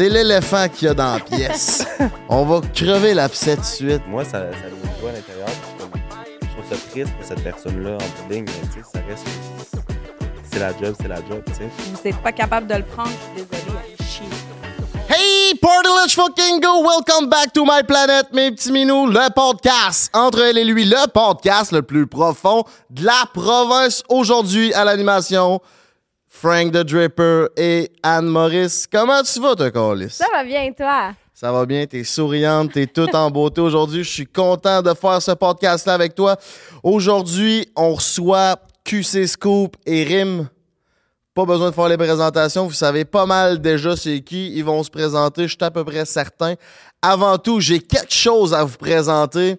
C'est l'éléphant qu'il y a dans la pièce. On va crever l'abcès tout de suite. Moi, ça, ça me à l'intérieur? Je trouve ça triste pour cette personne-là en ligne, mais tu sais, ça reste. C'est la job, c'est la job, tu sais. Vous n'êtes pas capable de le prendre, je suis désolée. Hey, let's fucking go! Welcome back to my planet, mes petits minous, le podcast entre elle et lui, le podcast le plus profond de la province. Aujourd'hui, à l'animation, Frank the Dripper et Anne Maurice. Comment tu vas, Carlis? Ça va bien, toi? Ça va bien, t'es souriante, t'es toute en beauté aujourd'hui. Je suis content de faire ce podcast-là avec toi. Aujourd'hui, on reçoit QC Scoop et Rim. Pas besoin de faire les présentations, vous savez pas mal déjà c'est qui. Ils vont se présenter, je suis à peu près certain. Avant tout, j'ai quelque chose à vous présenter.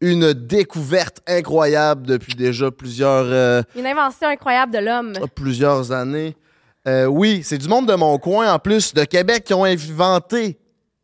Une découverte incroyable depuis déjà plusieurs, euh, Une invention incroyable de l'homme. plusieurs années. Euh, oui, c'est du monde de mon coin, en plus, de Québec, qui ont inventé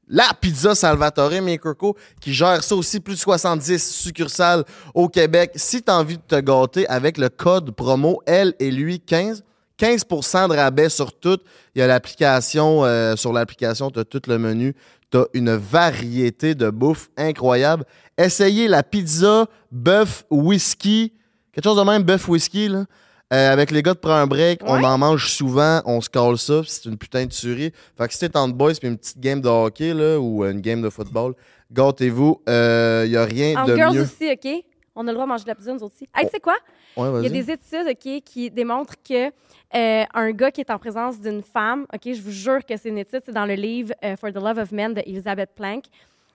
la pizza Salvatore Makerco, qui gère ça aussi, plus de 70 succursales au Québec. Si tu as envie de te gâter avec le code promo L et lui 15, 15% de rabais sur tout. Il y a l'application, euh, sur l'application, tu as tout le menu. Tu as une variété de bouffe incroyable. Essayez la pizza bœuf whisky, quelque chose de même bœuf whisky, là. Euh, avec les gars de Prends un break, on en mange souvent, on se colle ça, puis c'est une putain de tuerie. Fait que si t'es en boys puis une petite game de hockey là, ou une game de football, gâtez-vous, il y a rien En de girls mieux. aussi, OK? On a le droit de manger de la pizza, nous aussi. Hey, tu sais quoi? Ouais, Il y a des études, OK, qui démontrent que euh, un gars qui est en présence d'une femme, OK, je vous jure que c'est une étude, c'est dans le livre euh, For the Love of Men de Elizabeth Plank.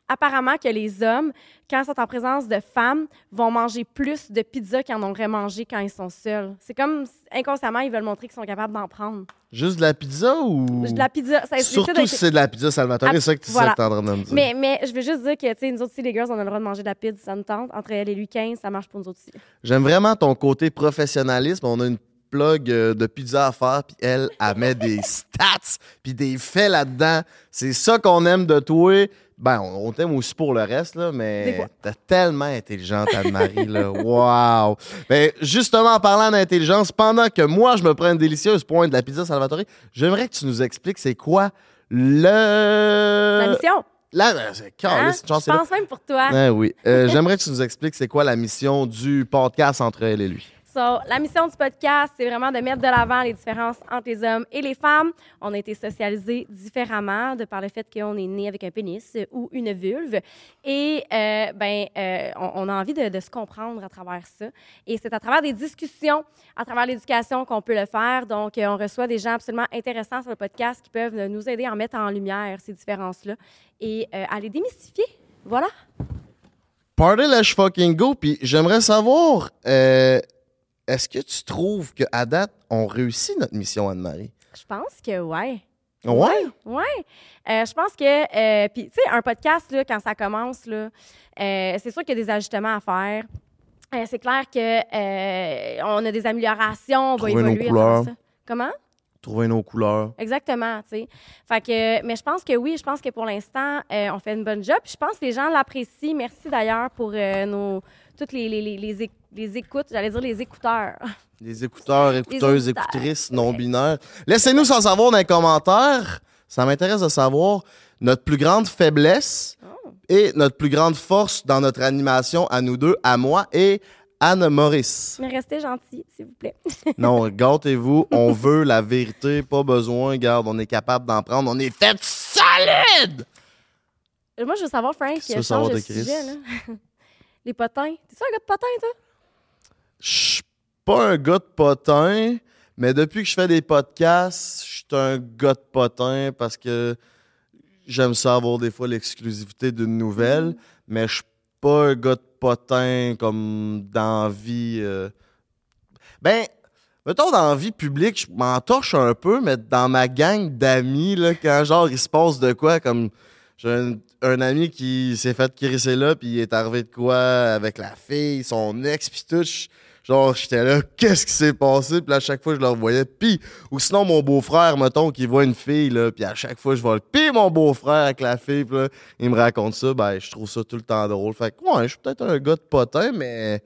Apparemment que les hommes, quand ils sont en présence de femmes, vont manger plus de pizza qu'ils en auraient mangé quand ils sont seuls. C'est comme inconsciemment, ils veulent montrer qu'ils sont capables d'en prendre. Juste de la pizza ou? De la pizza, ça Surtout si c'est de la pizza Salvatore, c'est ça que tu voilà. es en train de me dire. Mais, mais je veux juste dire que, tu sais, nous autres, si les girls, on a le droit de manger de la pizza, ça nous tente. Entre elle et lui, 15, ça marche pour nous autres aussi. J'aime vraiment ton côté professionnalisme. On a une plug euh, de pizza à faire, puis elle, elle met des stats, puis des faits là-dedans. C'est ça qu'on aime de toi. Ben, on, on t'aime aussi pour le reste, là, mais t'es tellement intelligente, Anne-Marie, là. Wow! Ben, justement, en parlant d'intelligence, pendant que moi, je me prends une délicieuse pointe de la pizza Salvatore, j'aimerais que tu nous expliques c'est quoi le... La mission, La... ben, c'est hein? Je c'est là. pense même pour toi. Ah oui. Euh, J'aimerais que tu nous expliques c'est quoi la mission du podcast entre elle et lui. So, la mission du podcast, c'est vraiment de mettre de l'avant les différences entre les hommes et les femmes. On a été socialisés différemment de par le fait qu'on est né avec un pénis ou une vulve. Et euh, ben, euh, on, a envie de, se comprendre à travers ça. Et c'est à travers des discussions, à travers l'éducation qu'on peut le faire. Donc, euh, on reçoit des gens absolument intéressants sur le podcast qui peuvent nous aider à mettre en lumière ces différences-là et euh, à les démystifier. Voilà. Party Let's Fucking Go, puis j'aimerais savoir, est-ce que tu trouves qu'à date, on réussit notre mission, Anne-Marie? Je pense que ouais. Ouais? Oui. je pense que, euh, puis, tu sais, un podcast, là, quand ça commence, là, euh, c'est sûr qu'il y a des ajustements à faire. Euh, c'est clair que euh, on a des améliorations, on va Trouver nos évoluer. travers ça. Comment? Trouver nos couleurs. Exactement, tu sais. Fait que, mais je pense que oui, je pense que pour l'instant, euh, on fait une bonne job. Puis je pense que les gens l'apprécient. Merci d'ailleurs pour euh, nos, toutes les, les, les, les éc- les écoutes, j'allais dire les écouteurs. Les écouteurs, écouteuses, auditeurs. écoutrices non-binaires. Laissez-nous sans savoir dans les commentaires. Ça m'intéresse de savoir notre plus grande faiblesse Oh. et notre plus grande force dans notre animation à nous deux, à moi et Anne Maurice. Mais restez gentils, s'il vous plaît. Non, gâtez-vous. On veut la vérité. Pas besoin. Garde, on est capable d'en prendre. On est fait solide! Moi, je veux savoir, Frank, veux change savoir de sujet, là. les potins. T'es-tu un gars de potins, toi? Je suis pas un gars de potin, mais depuis que je fais des podcasts, je suis un gars de potin parce que j'aime ça avoir des fois l'exclusivité d'une nouvelle, mais je suis pas un gars de potin comme dans vie. euh. Ben, mettons dans la vie publique, je m'entorche un peu, mais dans ma gang d'amis, là, quand genre il se passe de quoi, comme j'ai un, un ami qui s'est fait crisser là, puis il est arrivé de quoi avec la fille, son ex, puis tout. Genre, j'étais là, qu'est-ce qui s'est passé? Puis à chaque fois, je le revoyais. Puis, ou sinon, mon beau-frère, mettons, qui voit une fille, là, puis à chaque fois, je vois le Puis mon beau-frère avec la fille, puis là, il me raconte ça. Ben, je trouve ça tout le temps drôle. Fait que, ouais, je suis peut-être un gars de potin, mais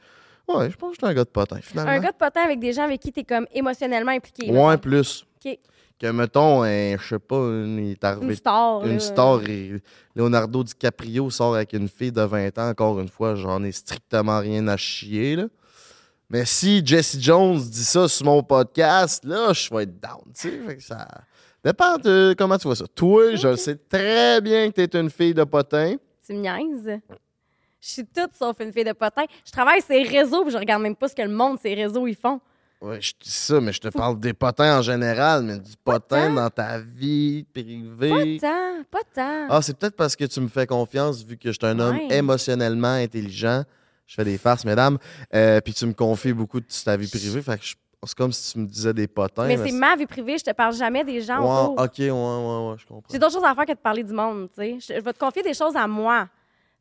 ouais, je pense que je suis un gars de potin, finalement. Un gars de potin avec des gens avec qui t'es comme émotionnellement impliqué. Ouais, plus. OK. Que mettons, un, je sais pas, une, il est arrivé Une star. une là. star et Leonardo DiCaprio sort avec une fille de 20 ans, encore une fois, j'en ai strictement rien à chier. Là. Mais si Jesse Jones dit ça sur mon podcast, là, je vais être down. Fait que ça dépend de comment tu vois ça. Toi, je sais très bien que tu es une fille de potin. Tu me niaises? Je suis toute sauf une fille de potin. Je travaille les réseaux puis je regarde même pas ce que le monde, ces réseaux, ils font. Ouais, je dis ça, mais je te parle des potins en général, mais du potin dans ta vie privée. Pas tant, pas tant. Ah, c'est peut-être parce que tu me fais confiance vu que je suis un homme Ouais. émotionnellement intelligent. Je fais des farces, mesdames. Euh, puis tu me confies beaucoup de ta vie privée. Fait que je- c'est comme si tu me disais des potins. mais c'est ma vie privée, je te parle jamais des gens Ouais, autour. ok, ouais, ouais, ouais, je comprends. J'ai d'autres choses à faire que de parler du monde, tu sais. Je, je vais te confier des choses à moi.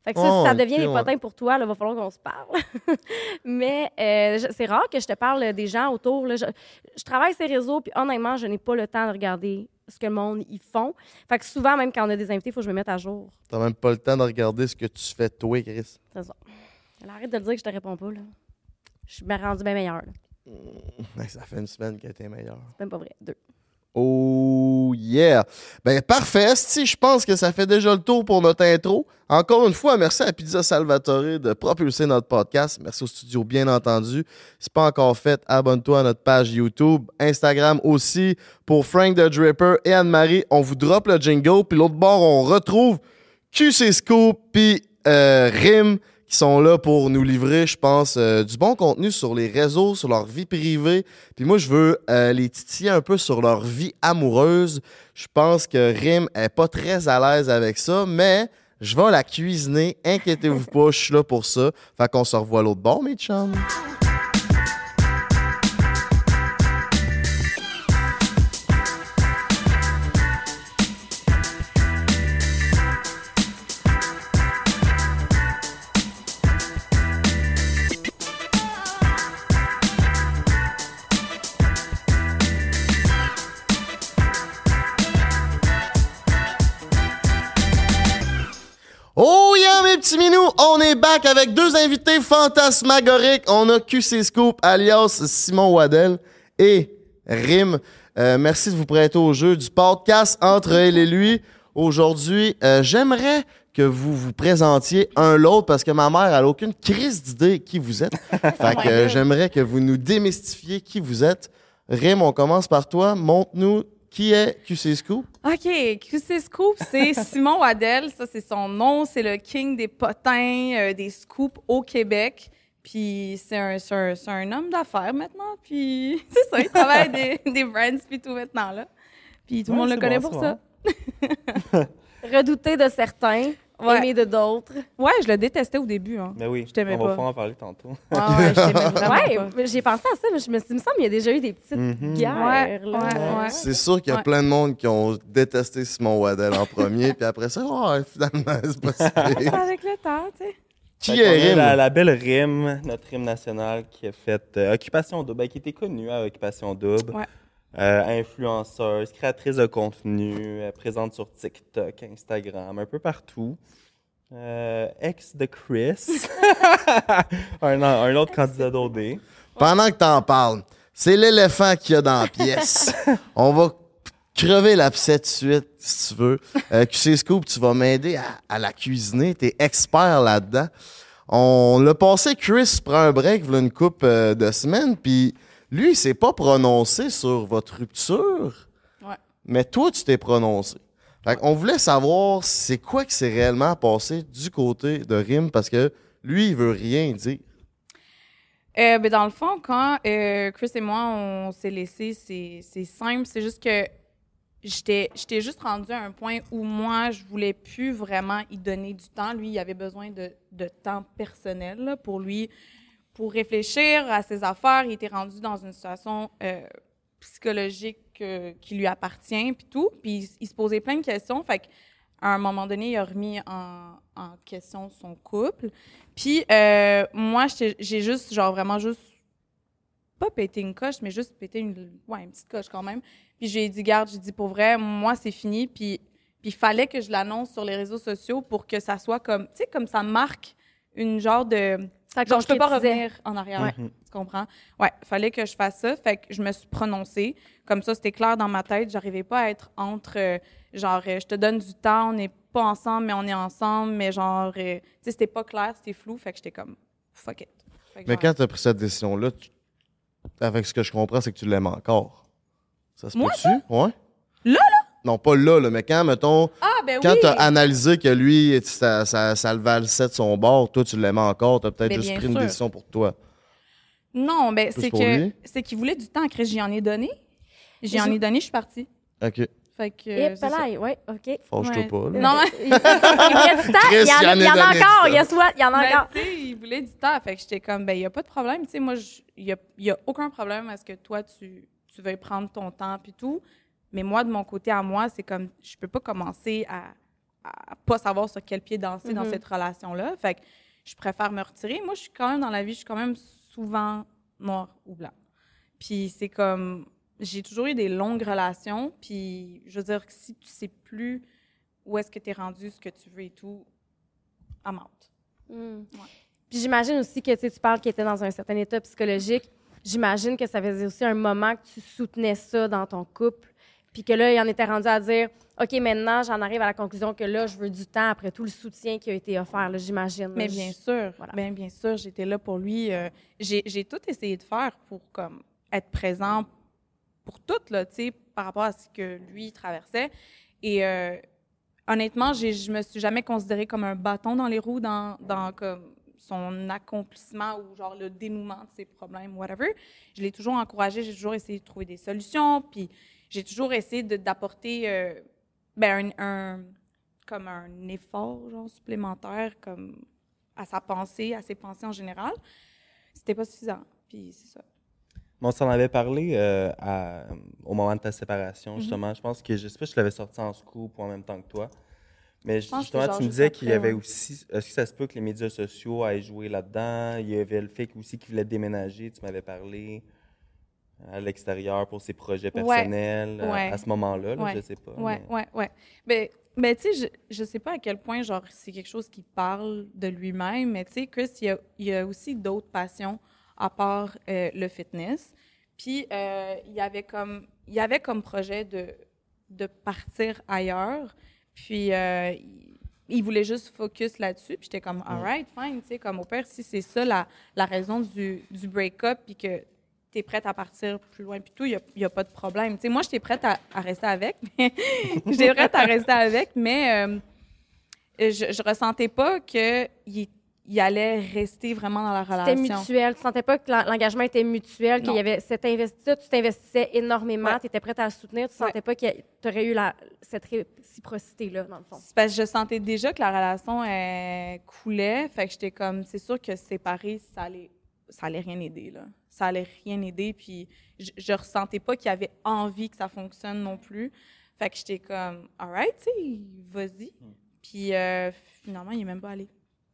Fait que ça, Oh, si ça ok, devient des ouais. potins pour toi, il va falloir qu'on se parle. Mais euh, c'est rare que je te parle des gens autour. là. Je, je travaille ces réseaux, puis honnêtement, je n'ai pas le temps de regarder ce que le monde y font. Fait que souvent, même quand on a des invités, il faut que je me mette à jour. T'as même pas le temps de regarder ce que tu fais toi, Chris. C'est ça. Alors, arrête de le dire que je te réponds pas. Là. Je suis bien rendu bien meilleure. là. Ouais, Ça fait une semaine qu'elle était meilleure. C'est même pas vrai. Deux. Oh yeah! Ben parfait, si je pense que ça fait déjà le tour pour notre intro. Encore une fois, merci à Pizza Salvatore de propulser notre podcast. Merci au studio, bien entendu. Si pas encore fait, abonne-toi à notre page YouTube, Instagram aussi pour Frank the Dripper et Anne-Marie. On vous drop le jingle, puis l'autre bord, on retrouve QC Scoop puis euh, Rim qui sont là pour nous livrer, je pense, euh, du bon contenu sur les réseaux, sur leur vie privée. Puis moi, je veux euh, les titiller un peu sur leur vie amoureuse. Je pense que Rim est pas très à l'aise avec ça, mais je vais la cuisiner. Inquiétez-vous pas, je suis là pour ça. Fait qu'on se revoit l'autre bord, mes chums. Back avec deux invités fantasmagoriques. On a QC Scoop, alias Simon Waddell et Rim. Euh, merci de vous prêter au jeu du podcast entre elle et lui. Aujourd'hui, euh, j'aimerais que vous vous présentiez un l'autre parce que ma mère elle a aucune crise d'idée qui vous êtes. fait que euh, j'aimerais que vous nous démystifiez qui vous êtes. Rim, on commence par toi. Montre-nous qui est QC Scoop. OK, QC Scoop, c'est Simon Waddell. Ça, c'est son nom. C'est le king des potins, euh, des scoops au Québec. Puis c'est un, un, un homme d'affaires maintenant. Puis c'est ça, il travaille des, des brands puis tout maintenant, là. Puis tout le Ouais, monde le connaît bon, pour ça. Redouté de certains, Ouais. aimé de d'autres. Ouais, je le détestais au début. Hein. Mais oui, Je t'aimais on va pas. pouvoir en parler tantôt. Ouais, ouais, je t'aimais vraiment Ouais, pas. mais j'ai pensé à ça, mais je me suis dit, il me semble qu'il y a déjà eu des petites Mhm. guerres. Ouais, là. ouais, ouais. C'est sûr qu'il y a Ouais. plein de monde qui ont détesté Simon Waddell en premier, puis après ça, oh, finalement, c'est pas si avec le temps, tu sais. Qui est? La, la belle Rim, notre Rim nationale qui a fait euh, Occupation Double, ben, qui était connue à Occupation Double. Euh, influenceuse, créatrice de contenu, euh, présente sur TikTok, Instagram, un peu partout. Euh, ex de Chris, un, un autre candidat d'OD. Pendant que t'en parles, c'est l'éléphant qu'il y a dans la pièce. On va crever l'abcès de suite, si tu veux. Euh, QC Scoop, tu vas m'aider à, à la cuisiner. T'es expert là-dedans. On l'a passé, Chris prend un break, voilà une coupe euh, de semaines, puis lui, il s'est pas prononcé sur votre rupture. Ouais. Mais toi, tu t'es prononcé. Fait on voulait savoir c'est quoi qui s'est réellement passé du côté de Rim, parce que lui, il veut rien dire. Euh, ben, dans le fond, quand euh, Chris et moi, on s'est laissés, c'est simple. C'est juste que j'étais j'étais juste rendue à un point où moi, je voulais plus vraiment y donner du temps. Lui, il avait besoin de, de temps personnel là, pour lui, pour réfléchir à ses affaires. Il était rendu dans une situation euh, psychologique euh, qui lui appartient, puis tout. Puis il, se posait plein de questions. Fait qu'à un moment donné, il a remis en, en question son couple. Puis euh, moi, j'ai juste, genre vraiment juste, pas pété une coche, mais juste pété une, ouais, une petite coche quand même. Puis j'ai dit, garde, j'ai dit pour vrai, moi, c'est fini. Puis il fallait que je l'annonce sur les réseaux sociaux pour que ça soit comme, tu sais, comme ça marque une genre de, Genre, je peux pas revenir en arrière. Ouais. Mhm. Tu comprends? Ouais, fallait que je fasse ça. Fait que je me suis prononcée. Comme ça, c'était clair dans ma tête. J'arrivais pas à être entre, euh, genre, euh, je te donne du temps, on n'est pas ensemble, mais on est ensemble. Mais genre, euh, tu sais, c'était pas clair, c'était flou. Fait que j'étais comme, fuck it. Que Mais genre- quand tu as pris cette décision-là, tu- avec ce que je comprends, c'est que tu l'aimes encore. Ça se peut-tu? Ouais. Là, là? Non, pas là, là, mais quand, mettons, Ah, ben quand oui! tu as analysé que lui, ça, ça, ça le valsait de son bord, toi, tu l'aimais encore, tu as peut-être Mais juste pris une décision pour toi. Non, ben, c'est que c'est qu'il voulait du temps. Chris, j'y en ai donné. J'y en ai donné, je suis partie. OK. Fait que. Et palais, ouais, OK. Fâche-toi Ouais. pas, là. Non, Il il reste du temps, Chris, il y en il a, en il y a en a encore, what? Il y en a Ben, encore. sais, il voulait du temps. Fait que j'étais comme, ben, il n'y a pas de problème. Tu sais, moi, je- il n'y a, il aucun problème à ce que toi, tu, tu veuilles prendre ton temps puis tout. Mais moi, de mon côté à moi, c'est comme, je peux pas commencer à, à pas savoir sur quel pied danser dans Mhm. cette relation-là. Fait que je préfère me retirer. Moi, je suis quand même dans la vie, je suis quand même souvent noir ou blanc. Puis c'est comme, j'ai toujours eu des longues relations. Puis je veux dire que si tu sais plus où est-ce que tu es rendu, ce que tu veux et tout, I'm out. Ouais. Puis j'imagine aussi que tu parles qu'il était dans un certain état psychologique. J'imagine que ça faisait aussi un moment que tu soutenais ça dans ton couple. Puis que là, il en était rendu à dire OK, maintenant, j'en arrive à la conclusion que là, je veux du temps après tout le soutien qui a été offert, là, j'imagine. Mais Je- bien sûr, Voilà. bien sûr, j'étais là pour lui. euh, j'ai tout essayé de faire pour comme être présent pour tout là, tu sais, par rapport à ce que lui traversait. Et euh, honnêtement, j'ai- je me suis jamais considérée comme un bâton dans les roues dans, dans comme son accomplissement ou genre le dénouement de ses problèmes, whatever. Je l'ai toujours encouragé, j'ai toujours essayé de trouver des solutions, puis j'ai toujours essayé d'apporter euh, ben, un, un- comme un effort genre supplémentaire comme à sa pensée, à ses pensées en général. C'était pas suffisant. Puis c'est ça. On s'en avait parlé euh, à- au moment de ta séparation, justement. Je pense que, je sais pas si je l'avais sorti en scoop ou en même temps que toi. Mais justement, tu me disais qu'il y avait ouais. aussi. Est-ce que ça se peut que les médias sociaux aient joué là-dedans? Il y avait le fait aussi qu'il voulait déménager, tu m'avais parlé à l'extérieur pour ses projets personnels euh, Ouais. à ce moment-là, là, Ouais. je sais pas. Ouais, mais- ouais, ouais. Mais, mais tu sais, je, je sais pas à quel point, genre, c'est quelque chose qui parle de lui-même, mais tu sais, Chris, il y a, il y a aussi d'autres passions à part euh, le fitness. Puis, euh, il y avait comme, il y avait comme projet de, de partir ailleurs. Puis, euh, il, il voulait juste focus là-dessus. Puis, j'étais comme, all right, fine, tu sais, comme au pire, si c'est ça la, la raison du, du break-up, puis que tu es prête à partir plus loin, puis tout, il n'y a, pas de problème. Tu sais, moi, j'étais prête à, à rester avec, mais j'étais prête à rester avec, mais euh, je, je ressentais pas qu'il il allait rester vraiment dans la C'était relation. mutuel. Tu sentais pas que l'en- l'engagement était mutuel, qu'il y avait cet investi tu t'investissais énormément, Ouais. tu étais prête à le soutenir, tu Ouais. sentais pas que tu aurais eu la, cette réciprocité-là, dans le fond. C'est parce que je sentais déjà que la relation elle, coulait, fait que j'étais comme, c'est sûr que séparer, ça allait, ça allait rien aider, là. Ça allait rien aider, puis je, je ressentais pas qu'il y avait envie que ça fonctionne non plus. Fait que j'étais comme, alright, tu sais, vas-y. Puis euh, finalement, il est même pas allé.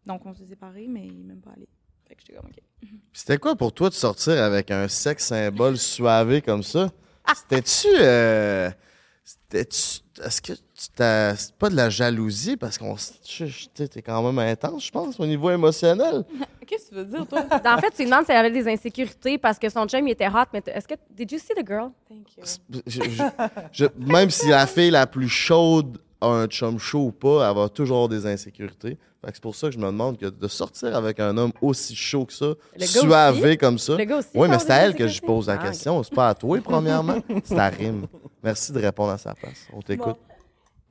Donc on s'est séparés, mais il est même pas allé. Fait que j'étais comme, OK. Puis C'était quoi pour toi de sortir avec un sexe symbole suavé comme ça? C'était-tu. euh, C'était-tu. Est-ce que tu t'as. C'est pas de la jalousie parce qu'on. T'es quand même intense, je pense, au niveau émotionnel. Qu'est-ce que tu veux dire, toi? en fait, tu demandes si elle avait des insécurités parce que son chum, il était hot, mais est-ce que. Did you see the girl? Thank you. Je- je- je- même si la fille la plus chaude a un chum chaud ou pas, elle va toujours avoir des insécurités. Fait que c'est pour ça que je me demande que de sortir avec un homme aussi chaud que ça, suavé comme ça. Le gars aussi. Oui, mais c'est à elle que je pose la Ah, question. C'est pas à toi, premièrement. C'est à Rime. Merci de répondre à sa place. On t'écoute.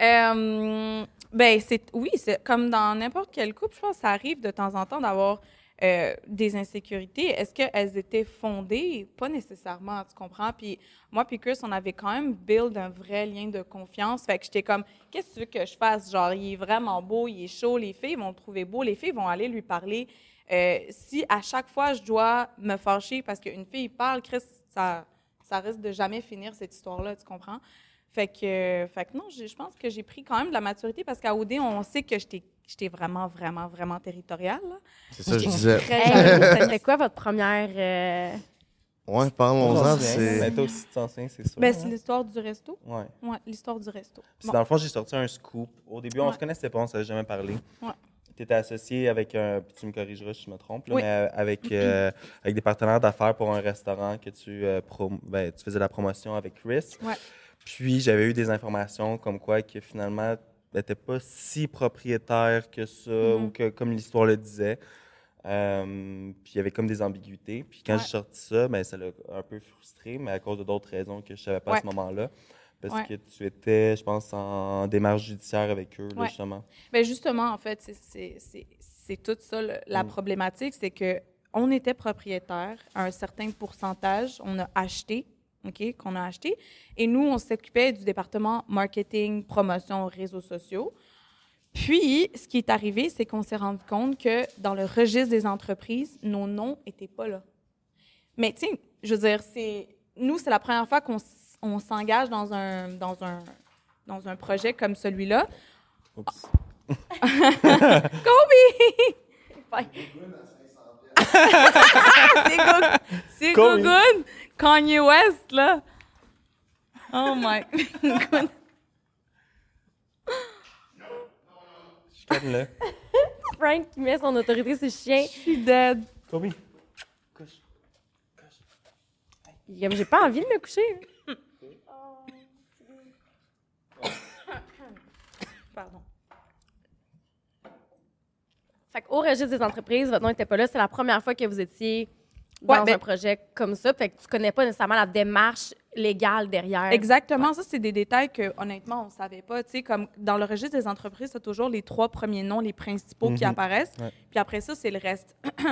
Euh, ben, c'est oui, c'est comme dans n'importe quel couple, je pense que ça arrive de temps en temps d'avoir euh, des insécurités. Est-ce qu'elles étaient fondées? Pas nécessairement, tu comprends? Puis moi, puis Chris, on avait quand même build un vrai lien de confiance. Fait que j'étais comme, qu'est-ce que tu veux que je fasse? Genre, il est vraiment beau, il est chaud, les filles vont le trouver beau, les filles vont aller lui parler. Euh, si à chaque fois je dois me fâcher parce qu'une fille parle, Chris, ça, ça risque de jamais finir cette histoire-là, tu comprends? Fait que, fait que non, je pense que j'ai pris quand même de la maturité parce qu'à OD, on sait que j'étais j'étais vraiment, vraiment, vraiment territoriale. là. C'est ça que je disais. C'était quoi votre première. euh, Ouais, On parlons-en. C'est. Mais toi aussi, tu t'en souviens, c'est sûr. Ben, c'est hein? l'histoire du resto. Ouais. Ouais, l'histoire du resto. Bon. Dans le fond, j'ai sorti un scoop. Au début, on Ouais. se connaissait pas, on s'avait jamais parlé. Ouais. tu étais associé avec un, puis tu me corrigeras si je me trompe, là, Oui. mais euh, avec, euh, avec des partenaires d'affaires pour un restaurant que tu, euh, prom- ben, tu faisais la promotion avec Chris. Ouais. Puis j'avais eu des informations comme quoi que finalement, tu n'étais pas si propriétaire que ça, ou que comme l'histoire le disait. Euh, puis il y avait comme des ambiguïtés. Puis quand Ouais. j'ai sorti ça, ben, ça l'a un peu frustré, mais à cause de d'autres raisons que je savais pas à ce moment-là. Parce Ouais. que tu étais, je pense, en démarche judiciaire avec eux, là, justement. Ben justement, en fait, c'est- c'est- c'est c'est tout ça. le- la Mm. problématique, c'est que on était propriétaire à un certain pourcentage. On a acheté, OK, qu'on a acheté. Et nous, on s'occupait du département marketing, promotion, réseaux sociaux. Puis, ce qui est arrivé, c'est qu'on s'est rendu compte que dans le registre des entreprises, nos noms n'étaient pas là. Mais, sais, je veux dire, c'est nous, c'est la première fois qu'on s'engage dans un, dans, un, dans un projet comme celui-là. Oups. Bye. c'est Go- c'est Kobe. Kanye West, là. Oh my God. Calme-le. Frank qui met son autorité sur le chien. Je suis dead. Kobe. Couche. Comme, J'ai pas envie de me coucher. Pardon. Fait qu'au registre des entreprises, votre nom n'était pas là. C'est la première fois que vous étiez Ouais, dans ben- un projet comme ça. Fait que tu connais pas nécessairement la démarche légale derrière. Exactement. Ça, c'est des détails que, honnêtement, on ne savait pas. Tu sais, comme dans le registre des entreprises, c'est toujours les trois premiers noms, les principaux qui Mhm. apparaissent. Ouais. Puis après ça, c'est le reste.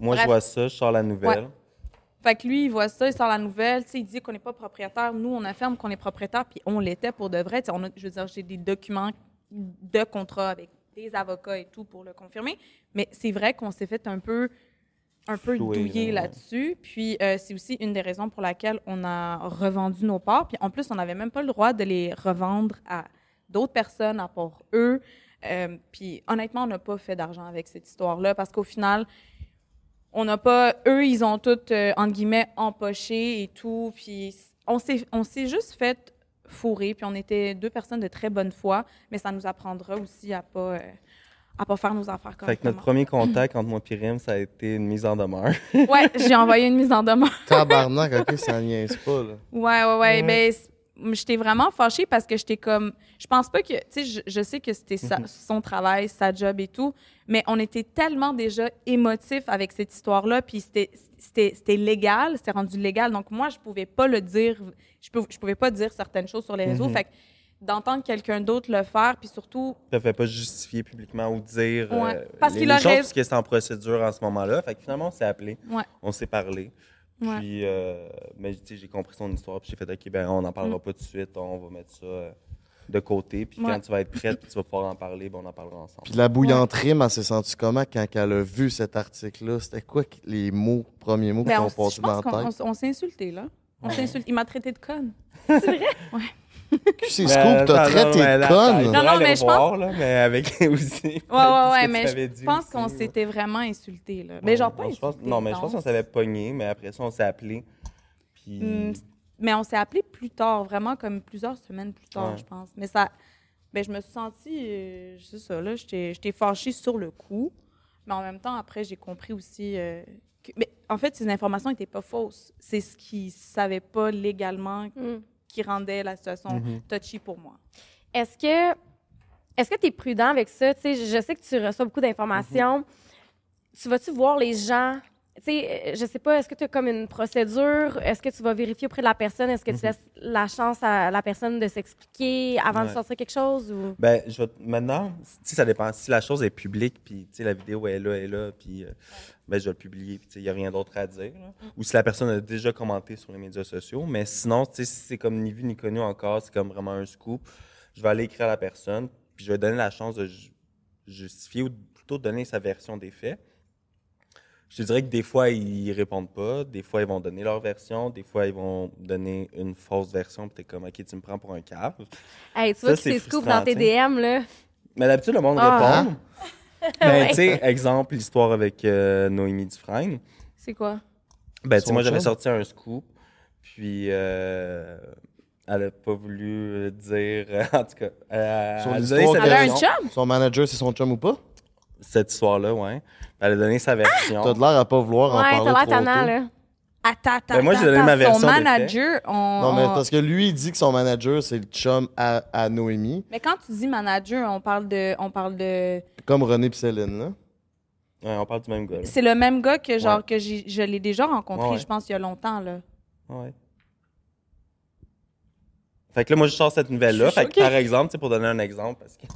Moi, Bref. je vois ça, je sors la nouvelle. Fait que lui, il voit ça, il sort la nouvelle, tu sais, il dit qu'on n'est pas propriétaire. Nous, on affirme qu'on est propriétaire, puis on l'était pour de vrai. Tu sais, on a- je veux dire, j'ai des documents de contrat avec des avocats et tout pour le confirmer. Mais c'est vrai qu'on s'est fait un peu, un peu là, ouais. là-dessus. Puis euh, c'est aussi une des raisons pour laquelle on a revendu nos parts. Puis en plus, on n'avait même pas le droit de les revendre à d'autres personnes à part eux. Euh, puis honnêtement, on n'a pas fait d'argent avec cette histoire-là parce qu'au final, on n'a pas. Eux, ils ont tout, euh, entre guillemets, empoché et tout. Puis on s'est, on s'est juste fait fourrer. Puis on était deux personnes de très bonne foi, mais ça nous apprendra aussi à pas, euh, à pas faire nos affaires Fait que correctement. notre premier contact entre moi et Rim, ça a été une mise en demeure. Ouais, j'ai envoyé une mise en demeure. Tabarnak, ok, ça niaise pas, là. Ouais, ouais, ouais. Ouais. Ben, j'étais vraiment fâchée parce que j'étais comme. Je pense pas que. Tu sais, je, je sais que c'était Mhm. son travail, sa job et tout, mais on était tellement déjà émotifs avec cette histoire-là, puis c'était- c'était c'était légal, c'était rendu légal. Donc, moi, je pouvais pas le dire. Je, peux, je pouvais pas dire certaines choses sur les réseaux. Mhm. Fait que d'entendre quelqu'un d'autre le faire, puis surtout. ne fait pas justifier publiquement ou dire Ouais. euh, Parce les, qu'il les choses parce que c'est en procédure en ce moment-là. Fait que finalement, on s'est appelé, Ouais. on s'est parlé. Ouais. Puis, euh, mais tu sais, j'ai compris son histoire, puis j'ai fait, OK, ben, on n'en parlera Mm. pas tout de suite, on va mettre ça euh, de côté. Puis Ouais. quand tu vas être prête, puis tu vas pouvoir en parler, ben, on en parlera ensemble. Puis la bouillante rime, elle s'est sentie comment quand elle a vu cet article-là? C'était quoi les mots, premiers mots qui Ben, je dans la qu'on on s'est insulté, là. On s'est insulté. Il m'a traité de conne. QC Ben, Scoop, t'as traité de là, conne? Non, non, mais je là, mais avec aussi. Ouais, ouais, ouais, mais je pense qu'on s'était vraiment insulté, là. Mais genre pas non, je pense- insulté. Non, mais je pense qu'on s'avait pogné, mais après ça, on s'est appelé. Puis. Hmm, Mais on s'est appelé plus tard, vraiment comme plusieurs semaines plus tard, Ouais. je pense. Mais ça, ben je me suis sentie, euh, c'est ça, là, j'étais j'étais fâchée sur le coup. Mais en même temps, après, j'ai compris aussi euh, que... Mais en fait, ces informations n'étaient pas fausses. C'est ce qu'ils ne savaient pas légalement Hmm. Qui rendait la situation Mhm. touchy pour moi. Est-ce que est-ce que tu es prudent avec ça? Tu sais, je sais que tu reçois beaucoup d'informations. Tu vas-tu voir les gens? Tu sais, je sais pas, est-ce que tu as comme une procédure? Est-ce que tu vas vérifier auprès de la personne? Est-ce que tu Mhm. laisses la chance à la personne de s'expliquer avant de sortir quelque chose? Ou... Ben, je maintenant, tu sais, ça dépend. Si la chose est publique, puis tu sais, la vidéo est là, elle est là, puis euh, ben, je vais le publier, puis il n'y a rien d'autre à dire. là. Ou si la personne a déjà commenté sur les médias sociaux. Mais sinon, si c'est comme ni vu ni connu encore, c'est comme vraiment un scoop, je vais aller écrire à la personne, puis je vais donner la chance de ju- justifier ou plutôt donner sa version des faits. Je te dirais que des fois, ils répondent pas, des fois, ils vont donner leur version, des fois, ils vont donner une fausse version, puis t'es comme, OK, tu me prends pour un cave. Hey, tu vois que c'est scoop dans tes. DM, là. Mais d'habitude, le monde Ah. répond. Mais tu sais, exemple, l'histoire avec euh, Noémie Dufresne. C'est quoi? Ben, tu sais, moi, j'avais sorti un scoop, puis euh, elle a pas voulu euh, dire, en tout cas. euh, Sur elle a l'histoire donné sa que- Elle a un version. chum? Son manager, c'est son chum ou pas? cette histoire-là, ouais. Elle a donné sa version. T'as de l'air à pas vouloir en Ouais, parler t'as l'air trop tannant, là. Attends, attends. Ben, moi, j'ai donné ma version Son manager, on. Non, mais parce que lui, il dit que son manager, c'est le chum à, à Noémie, Mais quand tu dis manager, on parle de. On parle de. comme René pis Céline, là. Ouais, on parle du même gars. C'est le même gars que genre Ouais. que j'ai, je l'ai déjà rencontré, Ouais, je pense, il y a longtemps, là. Ouais. Fait que là, moi, je sors cette nouvelle-là. Fait que, par exemple, tu sais, pour donner un exemple, parce que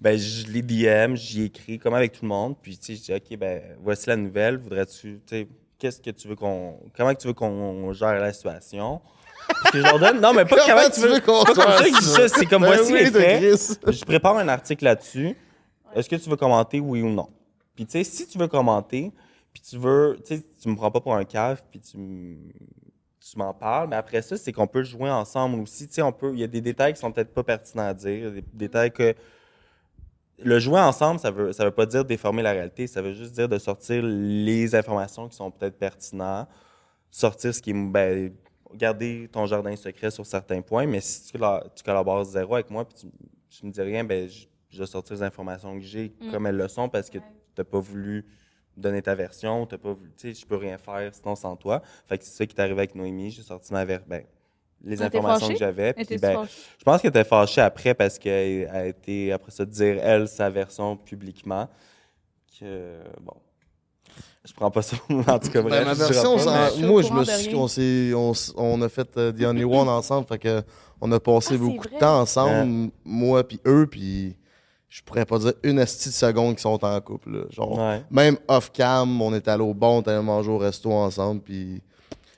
ben, je l'ai DM, j'y écris, comme avec tout le monde. Puis, tu sais, je dis, OK, ben, voici la nouvelle. Voudrais-tu, tu sais, qu'est-ce que tu veux qu'on. Comment que tu veux qu'on gère la situation? Parce que je leur donne. Non, mais pas comment, tu veux. qu'on dis ça, c'est comme Ben voici oui, les de faits. Chris. Je prépare un article là-dessus. Est-ce que tu veux commenter, oui ou non? Puis, tu sais, si tu veux commenter, puis tu veux, tu sais, tu me prends pas pour un cave, puis tu tu m'en parles, mais après ça, c'est qu'on peut jouer ensemble aussi. Tu sais, on peut, il y a des détails qui sont peut-être pas pertinents à dire, des détails que le jouer ensemble, ça veut, ça veut pas dire déformer la réalité, ça veut juste dire de sortir les informations qui sont peut-être pertinentes, sortir ce qui est, ben, garder ton jardin secret sur certains points, mais si tu, colla- tu collabores zéro avec moi, puis tu, tu me dis rien, ben, je, je vais sortir les informations que j'ai Mm. comme elles le sont parce que t'as pas voulu donner ta version, t'as pas voulu, tu sais, je peux rien faire sinon sans toi. Fait que c'est ça qui est arrivé avec Noémie, j'ai sorti ma ver ben, les informations que j'avais. puis ben, je pense qu'elle était fâchée après parce qu'elle a été, après ça, dire, elle, sa version publiquement. Que, bon. Je prends pas ça. en tout cas, bref. Ben, ma je version, pas, mais- au moi, je me suis, on, s'est- on, on a fait euh, The Only One ensemble, fait que on a passé Ah, beaucoup vrai? de temps ensemble, moi puis eux, puis je pourrais pas dire une asti de seconde qu'ils sont en couple. là. Genre, Ouais. même off-cam, on est allé au bon, on est allé manger au resto ensemble, puis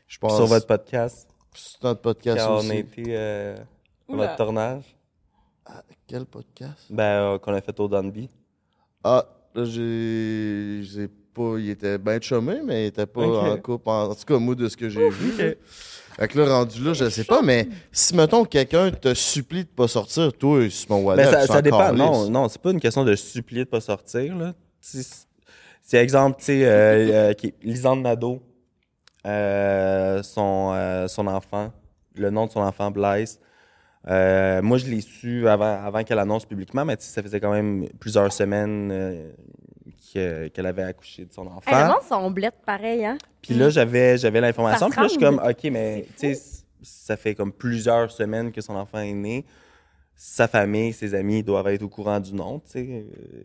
je pense Sur votre podcast, c'est notre podcast quand on aussi. a été euh, à Oula. votre tournage, Quel podcast? ben, euh, qu'on a fait au Dunby. Ah, là, j'ai. j'ai pas. Il était bien chumé, mais il était pas Ok. en couple. En, en tout cas, moi, de ce que j'ai vu. là. Fait que là, rendu là, je sais pas, mais si, mettons, quelqu'un te supplie de pas sortir, toi, Simon Wallet, Ben, ça, tu ça s'en dépend. Non, non, c'est pas une question de supplier de pas sortir. Là. C'est exemple, tu sais, euh, euh, qui- Nadeau, euh, son, euh, son enfant, le nom de son enfant, Blaise. Euh, moi, je l'ai su avant, avant qu'elle annonce publiquement, mais ça faisait quand même plusieurs semaines que- qu'elle avait accouché de son enfant. Hey, le monde sont blettes pareil, hein? Puis là, j'avais, j'avais l'information. Puis là, je suis comme. OK, mais tu sais, ça fait comme plusieurs semaines que son enfant est né. Sa famille, ses amis doivent être au courant du nom, tu sais. Euh,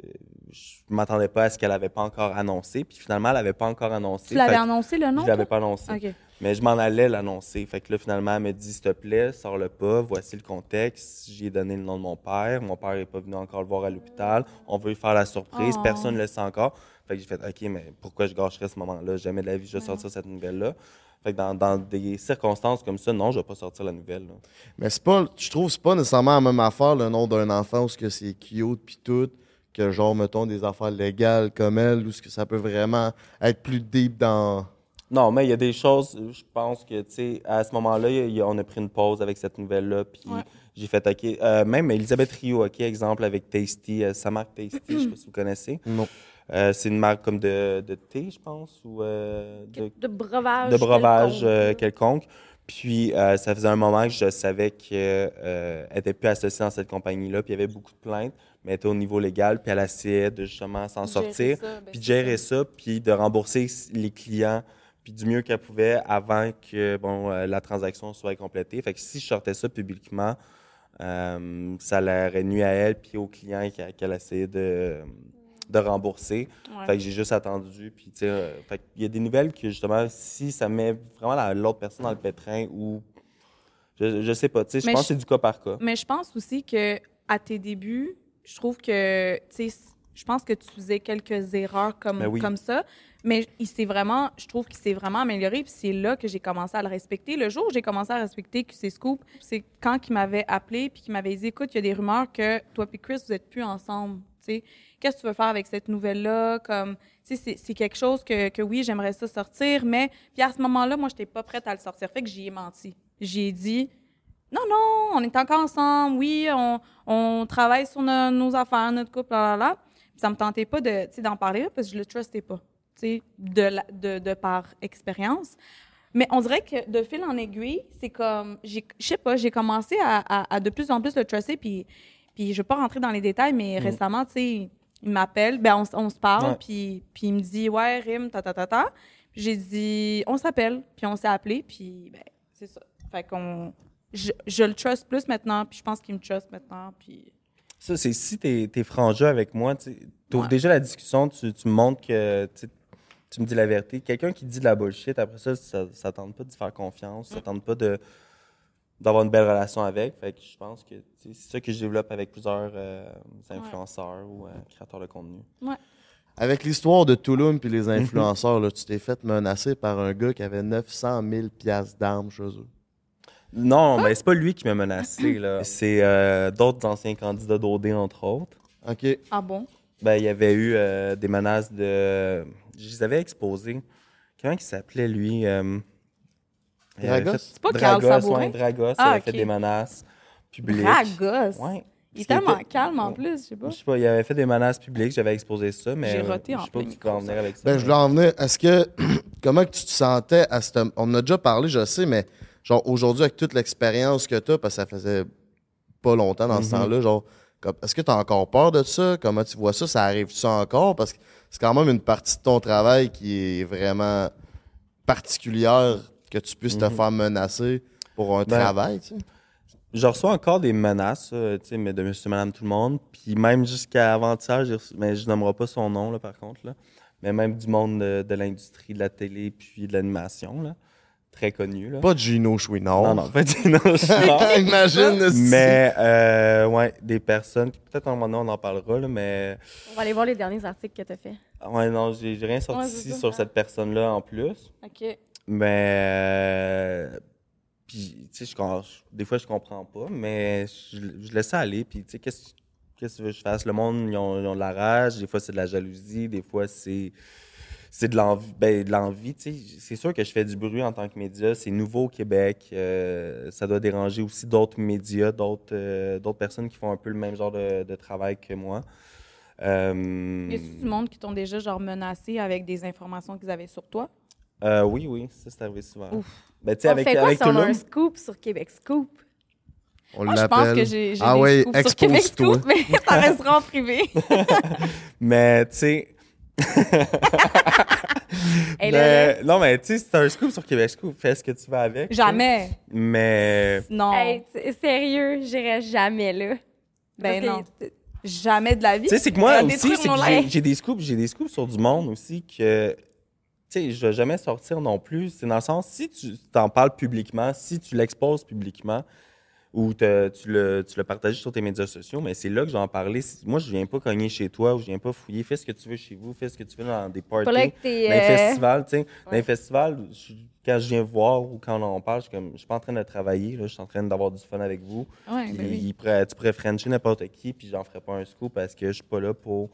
Je m'attendais pas à ce qu'elle avait pas encore annoncé. Puis finalement, elle avait pas encore annoncé. Tu l'avais annoncé le nom? Je l'avais pas annoncé. Mais je m'en allais l'annoncer. Fait que là, finalement, elle me dit, s'il te plaît, sors-le pas. Voici le contexte. J'y ai donné le nom de mon père. Mon père est pas venu encore le voir à l'hôpital. On veut lui faire la surprise. Oh. Personne ne le sait encore. Fait que j'ai fait, OK, mais pourquoi je gâcherais ce moment-là? Jamais de la vie, je vais sortir cette nouvelle-là. Fait que dans, dans des circonstances comme ça, non, je vais pas sortir la nouvelle. là. Mais c'est pas, je trouve que c'est pas nécessairement la même affaire, le nom d'un enfant, où ce que c'est cute puis tout, que genre, mettons, des affaires légales comme elle, où ce que ça peut vraiment être plus deep dans. Non, mais il y a des choses, je pense que, tu sais, à ce moment-là, il y a- il y a- on a pris une pause avec cette nouvelle-là, puis Ouais. j'ai fait, OK, euh, même Elisabeth Rio, OK, exemple, avec Tasty, euh, sa marque Tasty, je sais pas si vous connaissez. Non. Euh, c'est une marque comme de, de thé, je pense, ou euh, de, De breuvage. de breuvage quelconque. euh, quelconque. Puis, ça faisait un moment que je savais qu'elle n'était plus associée dans cette compagnie-là, puis il y avait beaucoup de plaintes, mais elle était au niveau légal, puis elle essayait de justement s'en sortir ça, ben, puis gérer ça, puis de rembourser les clients, puis du mieux qu'elle pouvait avant que bon, euh, la transaction soit complétée. Fait que si je sortais ça publiquement, euh, ça l'aurait nuit à elle puis aux clients qu'elle qu'elle essayait de, de rembourser. Ouais. Fait que j'ai juste attendu. Puis, tu sais, euh, qu'il y a des nouvelles que, justement, si ça met vraiment la- l'autre personne dans le pétrin ou. Je, je sais pas, tu sais, je pense que c'est du cas par cas. Mais je pense aussi que à tes débuts, je trouve que, tu sais, je pense que tu faisais quelques erreurs comme, Ben oui. comme ça. Mais il s'est vraiment, je trouve qu'il s'est vraiment amélioré. Puis c'est là que j'ai commencé à le respecter. Le jour où j'ai commencé à respecter QC Scoop, c'est quand il m'avait appelé puis qu'il m'avait dit, écoute, il y a des rumeurs que toi et Chris, vous êtes plus ensemble. Qu'est-ce que tu veux faire avec cette nouvelle-là? Comme, c'est- quelque chose que, que oui, j'aimerais ça sortir, mais puis à ce moment-là, moi, je n'étais pas prête à le sortir. Fait que j'y ai menti. J'y ai dit, non, non, on est encore ensemble. Oui, on, on travaille sur no- nos affaires, notre couple, là, là, là. Puis ça me tentait pas de, d'en parler parce que je le trustais pas, de, de, de par expérience. Mais on dirait que de fil en aiguille, c'est comme, j'ai- je sais pas, j'ai commencé à, à- de plus en plus le truster, puis, puis je vais pas rentrer dans les détails, mais récemment, tu sais, il m'appelle, ben on, se parle, puis, puis il me dit ouais Rim, ta ta ta ta. J'ai dit on s'appelle, puis on s'est appelé, puis ben c'est ça. Fait qu'on je, je le trust plus maintenant, puis je pense qu'il me trust maintenant, puis Ça, c'est si t'es es franc jeu avec moi, tu ouvres Ouais. déjà la discussion, tu, tu me montres que tu tu me dis la vérité. Quelqu'un qui dit de la bullshit, après ça, ça, ça tente pas de faire confiance, ça tente pas de d'avoir une belle relation avec. Fait que je pense que c'est ça que je développe avec plusieurs euh, influenceurs ou euh, créateurs de contenu. Avec l'histoire de Touloum puis les influenceurs, là, tu t'es fait menacer par un gars qui avait 900 000 piastres d'armes chez eux. Non, mais c'est pas lui qui m'a menacé. là. C'est euh, d'autres anciens candidats d'OD, entre autres. OK. ah bon? Ben, il y avait eu euh, des menaces de. Je les avais exposés. Comment il s'appelait, lui euh, Dragos? C'est pas Carl Dragos, Sabourin? ouais, Dragos, il Ah, avait fait des menaces publiques. Dragos? Ouais. Il qu'il tellement était- calme en plus, je sais pas. Je sais pas, il avait fait des menaces publiques, j'avais exposé ça, mais J'ai euh, roté en je sais pas où plein tu en venir avec ça. Ben, je voulais en venir. Est-ce que. comment que tu te sentais à cette. On en a déjà parlé, je sais, mais genre aujourd'hui, avec toute l'expérience que tu as, parce que ça faisait pas longtemps dans ce Mhm. temps-là, genre. comme- Est-ce que tu as encore peur de ça? Comment tu vois ça? Ça arrive-tu encore? Parce que c'est quand même une partie de ton travail qui est vraiment particulière que tu puisses te Mhm. faire menacer pour un Ben, travail, tu sais? Je reçois encore des menaces, euh, tu sais, mais de monsieur, madame, tout le monde. Puis même jusqu'à avant-hier, mais je nommerai pas son nom, là, par contre, là. Mais même du monde de, de l'industrie, de la télé, puis de l'animation, là. Très connu, là. Pas de Gino Chouinard. Non, non, pas suis mort. Imagine. Mais, euh, ouais, des personnes, peut-être un moment donné, on en parlera, là, mais, On va aller voir les derniers articles que tu as fait. ouais, non, j'ai rien Ouais, sorti ça. sur cette personne-là en plus. OK. Mais, euh, puis, tu sais, des fois, je comprends pas, mais je, laisse ça aller, puis, tu sais, qu'est-ce qu'est-ce que je fasse? Le monde, ils ont, ils ont de la rage, des fois, c'est de la jalousie, des fois, c'est c'est de l'envie, ben, de l'envie. C'est sûr que je fais du bruit en tant que média, c'est nouveau au Québec, euh, ça doit déranger aussi d'autres médias, d'autres euh, d'autres personnes qui font un peu le même genre de, de travail que moi. Euh, Y a-tu du monde qui t'ont déjà genre menacé avec des informations qu'ils avaient sur toi? Euh, oui, oui, ça, c'est arrivé souvent. Ouf. Ben, tu sais, On avec, fait quoi avec si on a un scoop sur Québec Scoop? On Moi, je pense l'appelle. que j'ai Ah des ouais, scoops sur Québec. Scoop, mais ça restera en privé. mais, tu sais, Mais- non, mais tu sais, c'est un scoop sur Québec Scoop. Fais ce que tu veux avec. Jamais. Mais. Non. hey, sérieux, j'irais jamais là. ben Parce non. que- Jamais de la vie. Tu sais, c'est que moi aussi, j'ai des scoops, j'ai des scoops sur du monde aussi que. Sais, je vais jamais sortir non plus. C'est dans le sens, si tu t'en parles publiquement, si tu l'exposes publiquement, ou te- tu, le, tu le partages sur tes médias sociaux, mais c'est là que j'en parlais. Moi, je viens pas cogner chez toi ou je viens pas fouiller. Fais ce que tu veux chez vous, fais ce que tu veux dans des parties. Dans les euh, festivals, tu sais. Dans les festivals, je- quand je viens voir ou quand on en parle, je suis comme, je suis pas en train de travailler, là, je suis en train d'avoir du fun avec vous. Ouais, Puis ben oui. il pourrait- tu pourrais frencher n'importe qui, puis j'en ferais pas un scoop parce que je suis pas là pour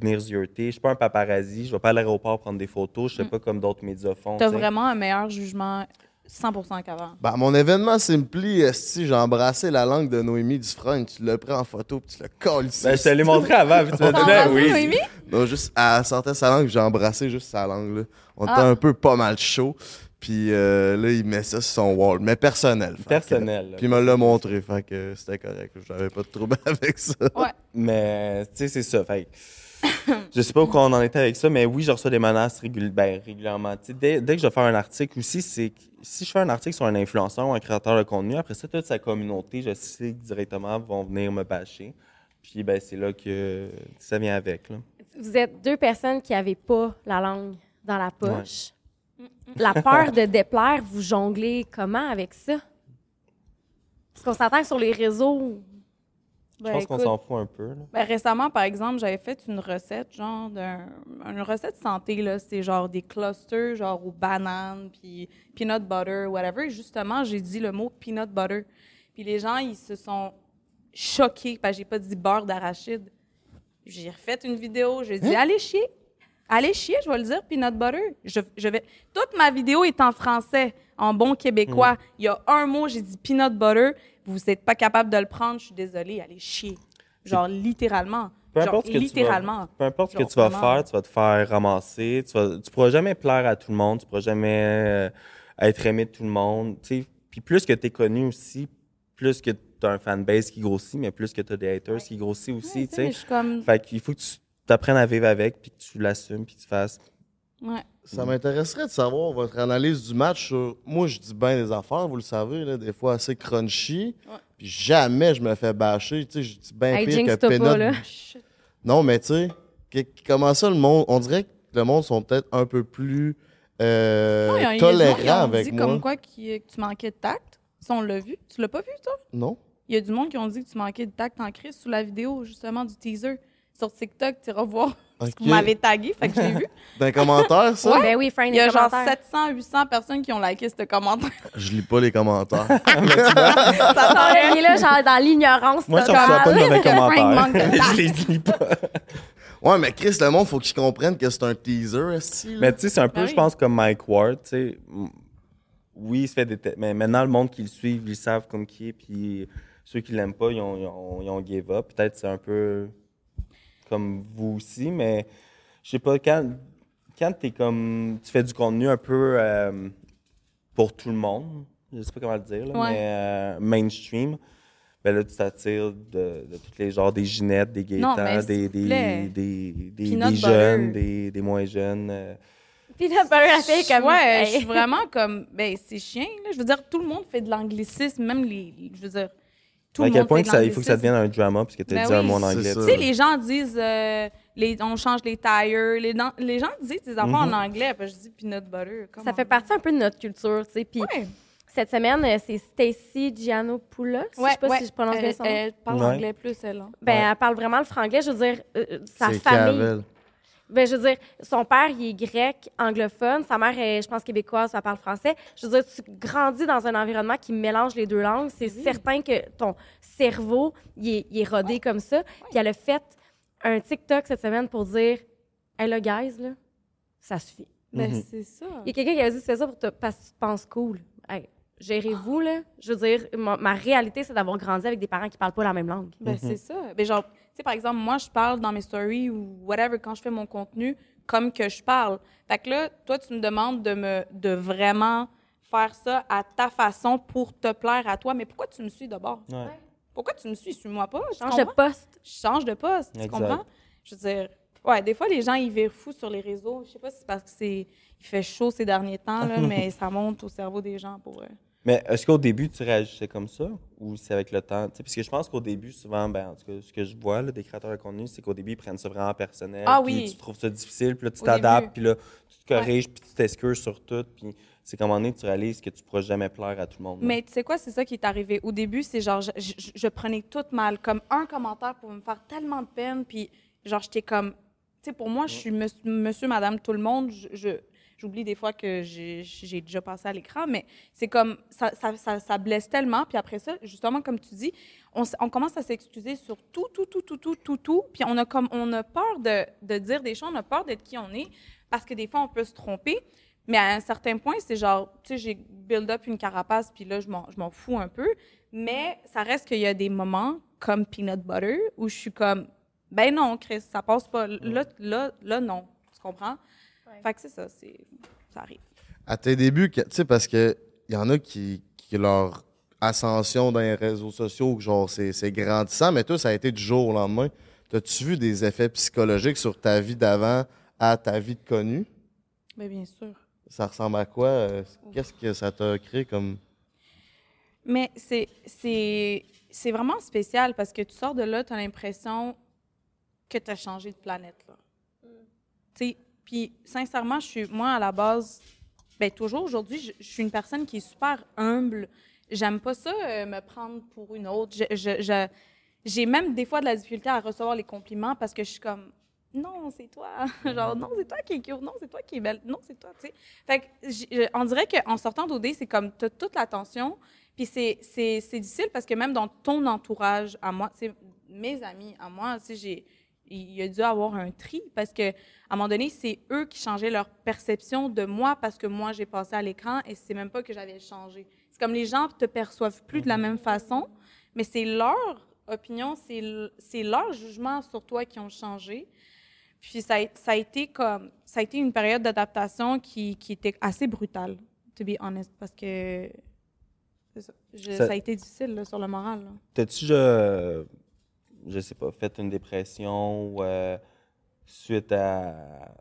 venir zioter. Je suis pas un paparazzi, je vais pas à l'aéroport prendre des photos, je sais pas comme d'autres médias font. Mm. T'as tu sais. vraiment un meilleur jugement 100% qu'avant. Ben, mon événement Simpli, esti, j'ai embrassé la langue de Noémie Dufresne. Tu l'as pris en photo puis tu l'as collé ici. Ben, je te l'ai montré avant, puis tu m'as dit, ben oui. Noémie? Non, juste, elle sortait sa langue, j'ai embrassé juste sa langue. Là. On était Ah. un peu pas mal chaud. Puis euh, là, il met ça sur son wall. Mais personnel. que- Personnel. Puis il me l'a montré, fait que c'était correct. J'avais pas de trouble avec ça. Ouais. Mais, tu sais, c'est ça. Fait que, je sais pas où on en était avec ça, mais oui, je reçois des menaces régul- ben, régulièrement. Dès, dès que je vais faire un article aussi, c'est si je fais un article sur un influenceur ou un créateur de contenu, après ça, toute sa communauté, je sais que directement vont venir me bâcher. Puis, ben, c'est là que ça vient avec. Là. Vous êtes deux personnes qui n'avaient pas la langue dans la poche. La peur de déplaire, vous jonglez comment avec ça? Parce qu'on s'entend sur les réseaux. Je Ben, pense qu'on s'en fout un peu. Ben, récemment, par exemple, j'avais fait une recette, genre, d'un, une recette santé, là. C'est genre des clusters, genre aux bananes, puis peanut butter, whatever. Et justement, j'ai dit le mot peanut butter. Puis les gens, ils se sont choqués, parce que j'ai pas dit beurre d'arachide. J'ai refait une vidéo, j'ai dit, allez chier. Allez chier, je vais le dire, peanut butter. Je, je vais... Toute ma vidéo est en français, en bon québécois. Il y a un mot, j'ai dit peanut butter. Vous n'êtes pas capable de le prendre, je suis désolée, allez chier. Genre, littéralement. Peu Genre, importe ce que littéralement. tu vas, peu importe ce que Genre, tu vas vraiment. faire, tu vas te faire ramasser. Tu vas, tu pourras jamais plaire à tout le monde. Tu pourras jamais euh, être aimé de tout le monde. Puis plus que tu es connu aussi, plus que tu as un fanbase qui grossit, mais plus que tu as des haters qui grossit aussi. Ouais, comme... Fait qu'il faut que tu apprennes à vivre avec, puis que tu l'assumes, puis que tu fasses. Ouais. Ça m'intéresserait de savoir votre analyse du match sur. Moi, je dis bien des affaires, vous le savez, là, des fois assez crunchy. Ouais. Puis jamais je me fais bâcher. Tu sais, je dis bien Hey, pire que jinx-toi pas, Peanut. là. Non, mais tu sais, que- comment ça, le monde. On dirait que le monde sont peut-être un peu plus euh, tolérants avec dit moi. comme quoi que tu manquais de tact. Ça, on l'a vu. Tu l'as pas vu, toi? Non? Il y a du monde qui ont dit que tu manquais de tact en crise sous la vidéo, justement, du teaser. Sur TikTok, tu iras voir que vous m'avez tagué, fait que je l'ai vu. D'un commentaire, ça? Ben oui, Frank, Il y a genre commentaires. 700, 800 personnes qui ont liké ce commentaire. Je lis pas les commentaires. Ça sent il est là, genre, dans l'ignorance Moi, je reçois pas de mauvais commentaires. je les lis pas. ouais, mais Chris, le monde, faut qu'ils comprennent que c'est un teaser. Mais tu sais, c'est un peu, Ben je oui. pense, comme Mike Ward, tu sais. Oui, il se fait des... Mais maintenant, le monde qui le suit, ils savent comme qui est, puis ceux qui l'aiment pas, ils ont, ils ont, ils ont give up. Peut-être c'est un peu comme vous aussi, mais je sais pas, quand, quand t'es comme... Tu fais du contenu un peu euh, pour tout le monde, je sais pas comment le dire, là, Ouais. mais euh, mainstream, ben là, tu t'attires de, de tous les genres, des Ginettes, des s'il des, des, des, des, jeunes, des, des moins jeunes. euh, Puis là, la fille, comme. ouais, hey. je suis vraiment comme. Ben, c'est chien, là. Je veux dire, tout le monde fait de l'anglicisme, même les. Je veux dire. Tout à quel point que ça, il faut que ça devienne un drama parce que tu as Ben dit un mot en anglais. Tu sais, les gens disent. euh, les, on change les tires. Les, gens disent des affaires en anglais. Puis je dis peanut butter. come Ça fait partie un peu de notre culture, tu sais. Puis Ouais. cette semaine, euh, c'est Stacy Giannopoulos. Ouais, je sais pas ouais. si je prononce bien Elle, son nom. elle parle Ouais. anglais plus, elle. hein. Ben, Ouais. elle parle vraiment le franglais. Je veux dire, euh, sa famille. Cavel. Ben, je veux dire, son père, il est grec, anglophone. Sa mère est, je pense, québécoise, elle parle français. Je veux dire, tu grandis dans un environnement qui mélange les deux langues. C'est certain que ton cerveau, il est, il est rodé comme ça. Puis elle a fait un TikTok cette semaine pour dire Hey, là, guys, là, ça suffit. Ben, Mhm. c'est ça. Il y a quelqu'un qui a dit fais ça pour te- parce que tu te penses cool. Hey, gérez-vous, là. Je veux dire, ma, ma réalité, c'est d'avoir grandi avec des parents qui parlent pas la même langue. Ben, c'est ça. Ben, genre, sais, par exemple, moi, je parle dans mes stories ou whatever, quand je fais mon contenu, comme que je parle. Fait que là, toi, tu me demandes de me, de vraiment faire ça à ta façon pour te plaire à toi. Mais pourquoi tu me suis d'abord? Ouais. Pourquoi tu me suis? Suis-moi pas. tu Change de poste. Je change de poste. Tu Exact. comprends? Je veux dire, ouais, des fois, les gens, ils virent fous sur les réseaux. Je sais pas si c'est parce que c'est, il fait chaud ces derniers temps, là, mais ça monte au cerveau des gens pour eux. Mais est-ce qu'au début, tu réagissais comme ça? Ou c'est avec le temps? Parce que je pense qu'au début, souvent, ben, en tout cas, ce que je vois là, des créateurs de contenu, c'est qu'au début, ils prennent ça vraiment personnel. Ah puis oui. Tu trouves ça difficile, puis là, tu t'adaptes, puis là, tu te corriges, puis tu t'excuses sur tout. Puis c'est qu'à un moment donné, tu réalises que tu pourras jamais plaire à tout le monde. là. Mais tu sais quoi, c'est ça qui est arrivé. Au début, c'est genre, je, je- je prenais tout mal. Comme un commentaire pour me faire tellement de peine, puis genre, j'étais comme. Tu sais, pour moi, je suis monsieur, monsieur, madame, tout le monde. Je- je- J'oublie des fois que j'ai déjà passé à l'écran, mais c'est comme. Ça, ça, blesse tellement. Puis après ça, justement, comme tu dis, on, commence à s'excuser sur tout, tout, tout, tout, tout, tout, tout. Puis on a, comme, on a peur de, dire des choses, on a peur d'être qui on est, parce que des fois, on peut se tromper. Mais à un certain point, c'est genre, tu sais, j'ai build up une carapace, puis là, je m'en je m'en fous un peu. Mais ça reste qu'il y a des moments, comme Peanut Butter, où je suis comme, ben non, Chris, ça passe pas. Là, là, là non. Tu comprends? Fait que c'est ça, c'est, ça arrive. À tes débuts, tu sais, parce que il y en a qui, qui leur ascension dans les réseaux sociaux, genre, c'est c'est grandissant, mais toi, ça a été du jour au lendemain. T'as-tu vu des effets psychologiques sur ta vie d'avant à ta vie de connu? Mais bien sûr. Ça ressemble à quoi? euh, Qu'est-ce que ça t'a créé comme. Mais c'est, c'est, c'est vraiment spécial parce que tu sors de là, tu as l'impression que tu as changé de planète. Là. Tu sais, Puis, sincèrement, je suis, moi, à la base, ben, toujours aujourd'hui, je, je suis une personne qui est super humble. J'aime pas ça, euh, me prendre pour une autre. Je- je- je- j'ai même des fois de la difficulté à recevoir les compliments parce que je suis comme, non, c'est toi. Genre, non, c'est toi qui es cute. Non, c'est toi qui es belle. Non, c'est toi, tu sais. Fait que, on dirait qu'en sortant d'OD, c'est comme, tu as toute l'attention. Puis c'est, c'est, c'est difficile parce que même dans ton entourage, à moi, mes amis, à moi, tu sais, j'ai, il y a dû avoir un tri parce que à un moment donné, c'est eux qui changeaient leur perception de moi parce que moi, j'ai passé à l'écran et c'est même pas que j'avais changé. C'est comme les gens te perçoivent plus de la même façon, mais c'est leur opinion, c'est, leur jugement sur toi qui ont changé. Puis ça, a- ça a été comme ça a été une période d'adaptation qui, qui était assez brutale, to be honest, parce que ça. Je- Ça- ça... a été difficile là, sur le moral. T'as-tu, je, sais pas, fait une dépression ou euh, suite à,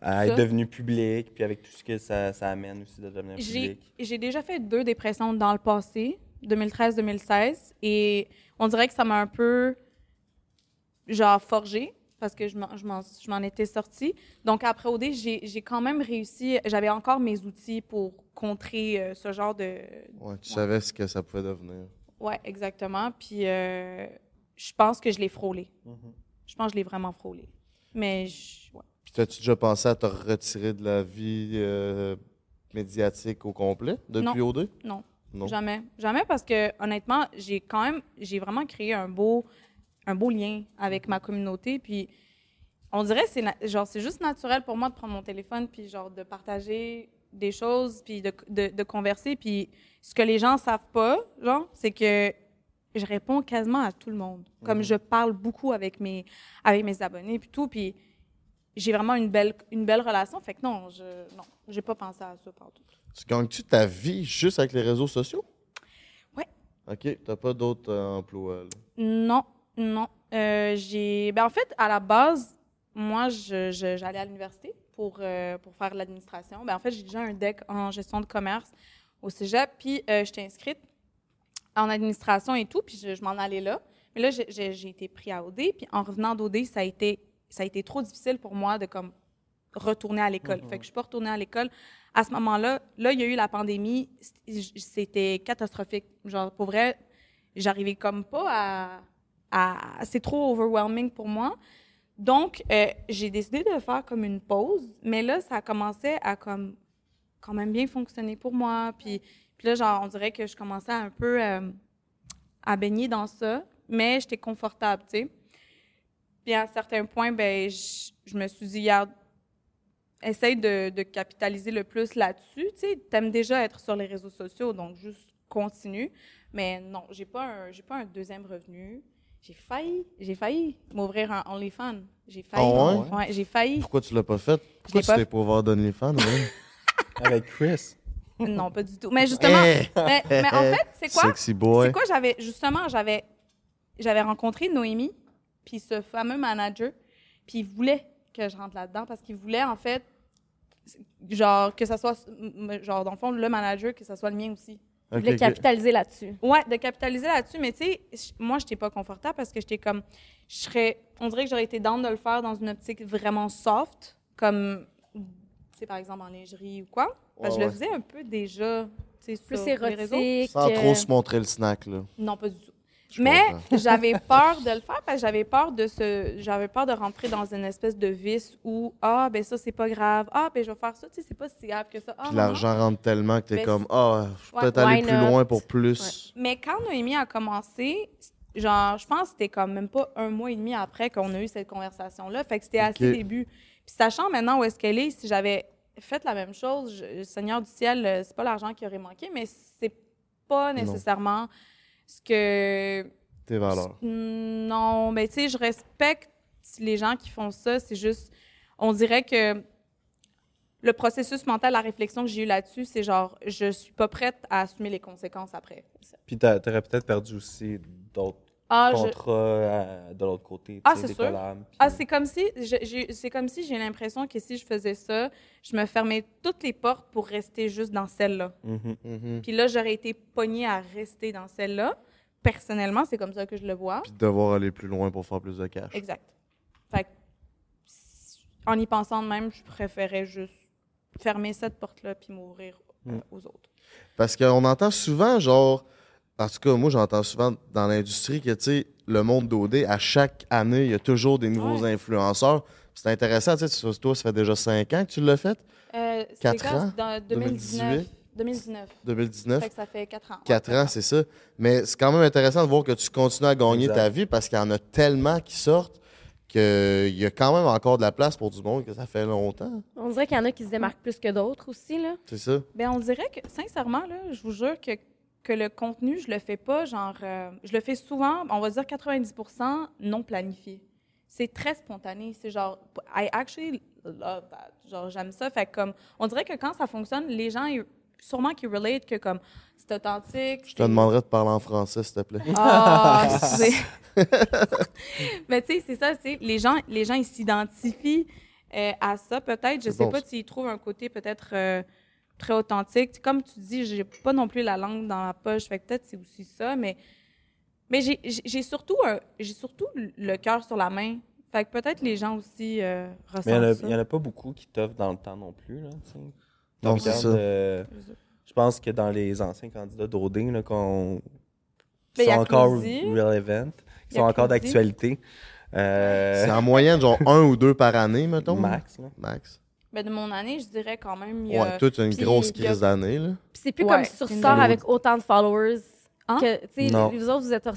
à être devenu public, puis avec tout ce que ça, ça amène aussi de devenir J'ai public. j'ai déjà fait deux dépressions dans le passé, 2013-2016, et on dirait que ça m'a un peu, genre, forgé parce que je m'en- je m'en je m'en étais sortie. Donc, après OD, j'ai j'ai quand même réussi, j'avais encore mes outils pour contrer euh, ce genre de... Ouais, tu savais ce que ça pouvait devenir. Ouais, exactement. Puis, euh, je pense que je l'ai frôlé. Mhm. Je pense que je l'ai vraiment frôlé. Mais, je- ouais. Puis, as-tu déjà pensé à te retirer de la vie euh, médiatique au complet depuis OD? Non. Non. Jamais. Jamais parce que, honnêtement, j'ai quand même, j'ai vraiment créé un beau, un beau lien avec ma communauté. Puis, on dirait, c'est genre, c'est juste naturel pour moi de prendre mon téléphone, puis genre, de partager des choses, puis de, de, de converser. Puis, ce que les gens savent pas, genre, c'est que je réponds quasiment à tout le monde. Comme je parle beaucoup avec mes, avec mes abonnés, puis tout. Puis, j'ai vraiment une belle, une belle relation. Fait que non, je, non, j'ai pas pensé à ça partout. Tu gagnes-tu ta vie juste avec les réseaux sociaux? Ouais. OK. T'as pas d'autres euh, emplois, là? Non, non. Euh, j'ai. Ben, en fait, à la base, moi, je- je- j'allais à l'université pour, euh, pour faire l'administration. Ben, en fait, j'ai déjà un DEC en gestion de commerce au cégep, puis j'étais inscrite en administration et tout, puis je, je m'en allais là. Mais là, j'ai- été pris à OD, puis en revenant d'OD, ça a été ça a été trop difficile pour moi de comme retourner à l'école. Fait que je suis pas retournée à l'école. À ce moment-là, là, il y a eu la pandémie. C'était catastrophique. Genre, pour vrai, j'arrivais comme pas à, à- c'est trop overwhelming pour moi. Donc, euh, j'ai décidé de faire comme une pause, mais là, ça commençait à comme quand même bien fonctionner pour moi. Puis, puis là, genre, on dirait que je commençais un peu euh, à baigner dans ça, mais j'étais confortable, tu sais. Puis à un certain point, ben, je, je me suis dit, regarde, essaye de, de capitaliser le plus là-dessus. Tu sais, t'aimes déjà être sur les réseaux sociaux, donc juste continue. Mais non, j'ai pas un, j'ai pas un deuxième revenu. J'ai failli, j'ai failli m'ouvrir un OnlyFans. J'ai failli. Ah ouais? Ouais, j'ai failli. Pourquoi tu l'as pas fait? Pourquoi tu pas t'es pour voir d'OnlyFans, ouais? Avec Chris. Non, pas du tout. Mais justement, Eh! mais, mais en fait, c'est quoi? Sexy boy. C'est quoi? J'avais, justement, j'avais, j'avais rencontré Noémie, puis ce fameux manager, puis il voulait que je rentre là-dedans parce qu'il voulait, en fait, genre, que ça soit, genre, dans le fond, le manager, que ça soit le mien aussi. Voulais ok. capitaliser là-dessus. Ouais, de capitaliser là-dessus, mais tu sais, moi, j'étais pas confortable parce que j'étais comme, je serais, on dirait que j'aurais été down de le faire dans une optique vraiment soft, comme, sais, par exemple, en lingerie ou quoi. Parce que Ouais, je le faisais un peu déjà, tu sais, Plus sur les réseaux. érotique. Sans euh, trop se montrer le snack, là. Non, pas du tout. Je Mais j'avais peur de le faire parce que j'avais peur de ce j'avais peur de rentrer dans une espèce de vice où ah ben ça c'est pas grave ah ben je vais faire ça tu sais c'est pas si grave que ça ah, l'argent rentre tellement que t'es Mais comme, ah, je peux Ouais, peut-être aller plus not? loin pour plus. mais quand Noémie a commencé genre je pense que c'était comme même pas un mois et demi après qu'on a eu cette conversation là fait que c'était assez début puis sachant maintenant où est-ce qu'elle est si j'avais fait la même chose je- Seigneur du ciel euh, c'est pas l'argent qui aurait manqué mais c'est pas nécessairement ce que Tes valeurs. Non, mais tu sais, je respecte les gens qui font ça. C'est juste, on dirait que le processus mental, la réflexion que j'ai eue là-dessus, c'est genre, je suis pas prête à assumer les conséquences après. Puis t'a- t'aurais peut-être perdu aussi d'autres Ah, je- contrats euh, de l'autre côté. Ah, c'est des sûr. collabs, puis- Ah, c'est comme si, c'est comme si j'ai l'impression que si je faisais ça, je me fermais toutes les portes pour rester juste dans celle-là. Mhm. Mhm. Puis là, j'aurais été pognée à rester dans celle-là. Personnellement, c'est comme ça que je le vois. Puis de devoir aller plus loin pour faire plus de cash. Exact. Fait que, en y pensant de même, je préférais juste fermer cette porte-là puis m'ouvrir euh, Mm. aux autres. Parce qu'on entend souvent, genre, en tout cas, moi, j'entends souvent dans l'industrie que, tu sais, le monde d'OD, à chaque année, il y a toujours des nouveaux Ouais. influenceurs. C'est intéressant, tu sais, toi, ça fait déjà cinq ans que tu l'as fait, Euh, c'est Quatre quand? ans? Dans 2019. 2019. 2019. Fait que ça fait 4 ans. ouais, 4 ans, c'est ça. Mais c'est quand même intéressant de voir que tu continues à gagner Exact. ta vie parce qu'il y en a tellement qui sortent qu'il y a quand même encore de la place pour du monde que ça fait longtemps. On dirait qu'il y en a qui se démarquent plus que d'autres aussi, là. C'est ça? Ben, on dirait que, sincèrement, là, je vous jure que, que le contenu, je le fais pas, genre, euh, je le fais souvent, on va dire 90 non planifié. C'est très spontané. C'est genre, I actually love that. Genre, j'aime ça. Fait comme, on dirait que quand ça fonctionne, les gens, sûrement qu'ils relate que comme c'est authentique. Je te demanderais de parler en français, s'il te plaît. Ah, excusez. Mais tu sais, c'est ça, tu sais, les gens, les gens, ils s'identifient euh, à ça, peut-être. Je sais bon, pas s'ils trouvent un côté peut-être euh, très authentique. Comme tu dis, j'ai pas non plus la langue dans la poche, fait que peut-être c'est aussi ça, mais, mais j'ai- surtout, un- j'ai surtout le cœur sur la main. Fait que peut-être les gens aussi euh, Mais il ressentent n'y en, a pas beaucoup qui t'offrent dans le temps non plus. Là. Non, c'est ça. euh, je pense que dans les anciens candidats d'OD, là, qu'on- qui Ben, sont encore relevant, qui sont encore d'actualité. euh, C'est en moyenne, genre un ou deux par année, mettons. max. là. Max. Mais de mon année, je dirais quand même, il y a... Ouais, toi, t'as une puis grosse a- crise d'année, là. Puis c'est plus Ouais, comme sur une sort avec autant de followers. Hein? Que, tu sais, Non. vous autres, vous êtes.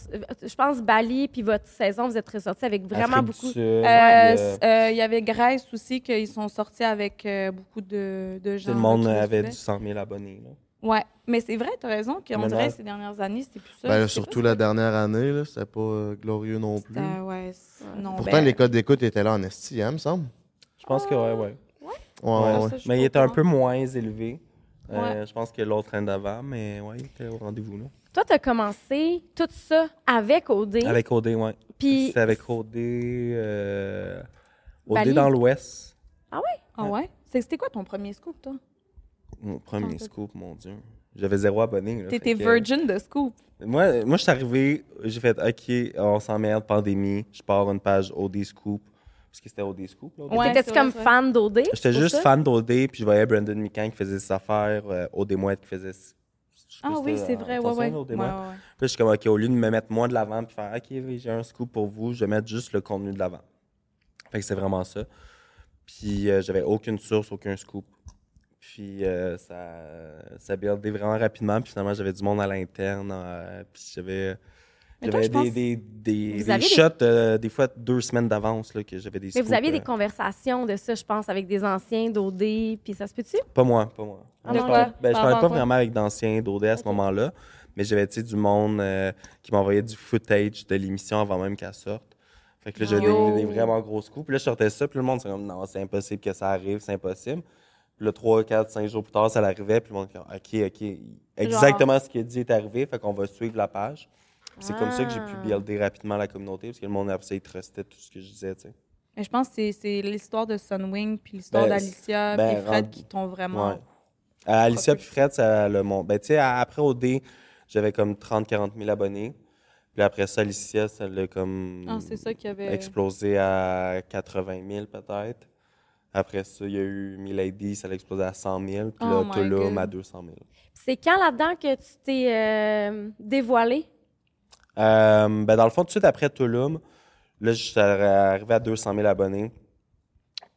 Je pense Bali, puis votre saison, vous êtes ressortis avec vraiment Afrique beaucoup. Euh, euh, euh, Il y avait Grèce aussi, qu'ils sont sortis avec euh, beaucoup de, de tout gens. le monde là, avait du 100 000 abonnés. Là. Ouais, mais c'est vrai, t'as raison, qu'on Maintenant- dirait ces dernières années, c'est plus ça. Ben, là, surtout pas la dernière année, là, c'était pas euh, glorieux non plus. c'était- ouais, non, Pourtant, ben, les codes d'écoute étaient là en esti, hein, me semble. Je pense que ouais, ouais. Ouais, Ouais, ouais, ouais. ça, Mais il était un peu moins élevé. Euh, Ouais. Je pense que l'autre train d'avant, mais ouais, il était au rendez-vous. Là. Toi, tu as commencé tout ça avec OD. Avec OD, ouais. Puis. C'est avec OD. Euh... OD Bali. dans l'Ouest. Ah ouais? C'est- C'était quoi ton premier scoop, toi? Mon premier scoop, mon Dieu. J'avais zéro abonné. là, T'étais que- virgin de scoop. Moi, moi je suis arrivé, j'ai fait OK, on s'emmerde, pandémie, je pars une page OD Scoop. Parce que c'était OD Scoop. Là, au début. Ouais, T'étais-tu comme vrai. fan d'OD? J'étais juste ça? fan d'OD, puis je voyais Brandon Mikan qui faisait ses affaires, euh, OD Mouette qui faisait. Ah oui, c'est vrai, ouais, ouais. Puis je suis comme, OK, au lieu de me mettre moi de l'avant puis faire, OK, j'ai un scoop pour vous, je vais mettre juste le contenu de l'avant. Fait que c'est vraiment ça. Puis euh, j'avais aucune source, aucun scoop. Puis euh, ça, ça buildé vraiment rapidement. Puis finalement, j'avais du monde à l'interne. euh, puis j'avais. J'avais des, des, des, shots, euh, des fois deux semaines d'avance, là, que j'avais des Mais scoops. vous aviez des euh, conversations de ça, je pense, avec des anciens d'OD, puis ça se peut-tu? Pas moi, pas moi. Ah je non, parlais, ben, pas quoi? vraiment avec d'anciens d'OD à ce moment-là, mais j'avais du monde euh, qui m'envoyait du footage de l'émission avant même qu'elle sorte. Fait que là, j'avais des, des vraiment gros coups. Puis là, je sortais ça, puis le monde, c'est comme, non, c'est impossible que ça arrive, c'est impossible. Puis là, 3, 4, 5 jours plus tard, ça l'arrivait, puis le monde, OK, OK, exactement ce qu'il a dit est arrivé, fait qu'on va suivre la page. Puis c'est comme ça que j'ai pu Ah. builder rapidement la communauté, parce que le monde, après ça, il trustait tout ce que je disais, tu sais. Mais je pense que c'est- l'histoire de Sunwing puis l'histoire Ben, d'Alicia ben, et Fred rendu- qui t'ont vraiment... Ouais. Euh, Alicia puis Fred, ça le mon. Ben, tu sais, après OD, j'avais comme 30-40 000 abonnés. Puis après ça, Alicia, ça l'a comme Ah, c'est ça qui avait... explosé à 80 000 peut-être. Après ça, il y a eu Milady, ça l'a explosé à 100 000. Puis Oh là, Tulum à 200 000. C'est quand là-dedans que tu t'es euh, dévoilé? Euh, ben, dans le fond, tout de suite après Tulum, là, je suis arrivé à 200 000 abonnés.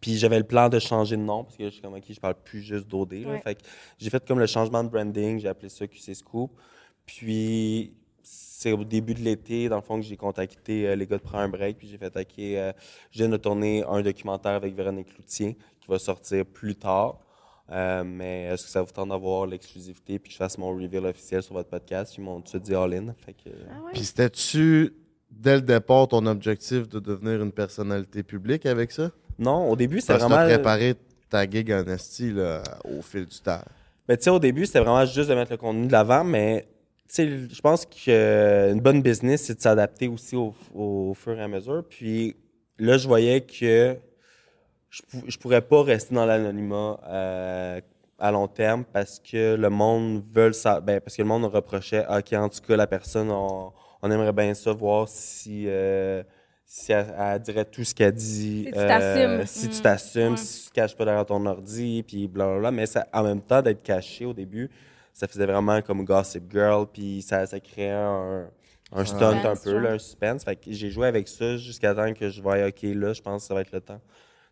Puis j'avais le plan de changer de nom, parce que je suis comme, OK, je parle plus juste d'OD. Ouais. Fait j'ai fait comme le changement de branding, j'ai appelé ça QC Scoop. Puis c'est au début de l'été, dans le fond, que j'ai contacté euh, les gars de Prends un break, puis j'ai fait, OK, euh, je viens de tourner un documentaire avec Véronique Cloutier, qui va sortir plus tard. Euh, mais est-ce que ça vous tente d'avoir l'exclusivité puis que je fasse mon reveal officiel sur votre podcast? Ils m'ont tout dit all-in. Fait que, Ah ouais? Puis c'était-tu, dès le départ, ton objectif de devenir une personnalité publique avec ça? Non, au début, c'était Parce que t'as vraiment. préparé ta gig en esti là, au fil du temps. Ben, tu sais, au début, c'était vraiment juste de mettre le contenu de l'avant, mais tu sais, je pense qu'une bonne business, c'est de s'adapter aussi au, au fur et à mesure. Puis là, je voyais que je, je pourrais pas rester dans l'anonymat euh, à long terme parce que le monde veut ça. Ben, parce que le monde reprochait, Ah, OK, en tout cas, la personne, on, on aimerait bien ça, voir si. euh, si elle, elle dirait tout ce qu'elle dit. Si tu t'assumes. si tu Mm, t'assumes, ouais. si tu te caches pas derrière ton ordi, puis blablabla. Mais ça, en même temps, d'être caché au début, ça faisait vraiment comme Gossip Girl, puis ça, ça créait un, un stunt un peu, là, un suspense. Fait que j'ai joué avec ça jusqu'à temps que je voyais, OK, là, je pense que ça va être le temps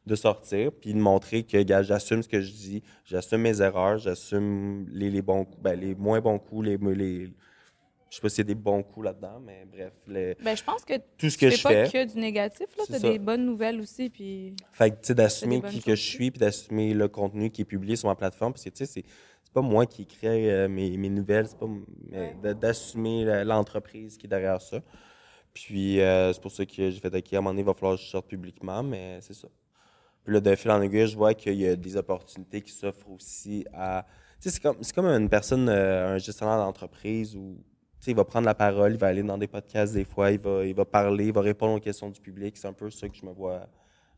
de sortir, puis de montrer que, gars, j'assume ce que je dis, j'assume mes erreurs, j'assume les, les bons coups, ben, les moins bons coups, les, les je sais pas s'il y a des bons coups là-dedans, mais bref, les- Ben, je pense que tout ce que fais je pas fais. que du négatif, là. T'as des bonnes nouvelles aussi, puis... Fait que, tu sais, d'assumer qui que je suis, puis d'assumer le contenu qui est publié sur ma plateforme. Parce que, tu sais, c'est, pas moi qui crée euh, mes, mes nouvelles, c'est pas... Ouais. d'assumer l'entreprise qui est derrière ça. Puis, euh, c'est pour ça que j'ai fait, OK, à un moment donné, il va falloir que je sorte publiquement, mais c'est ça. Puis là, de fil en aiguille, je vois qu'il y a des opportunités qui s'offrent aussi à sais, c'est comme, c'est comme une personne, euh, un gestionnaire d'entreprise où, tu sais, il va prendre la parole, il va aller dans des podcasts des fois, il va, il va parler, il va répondre aux questions du public. C'est un peu ça que je me vois,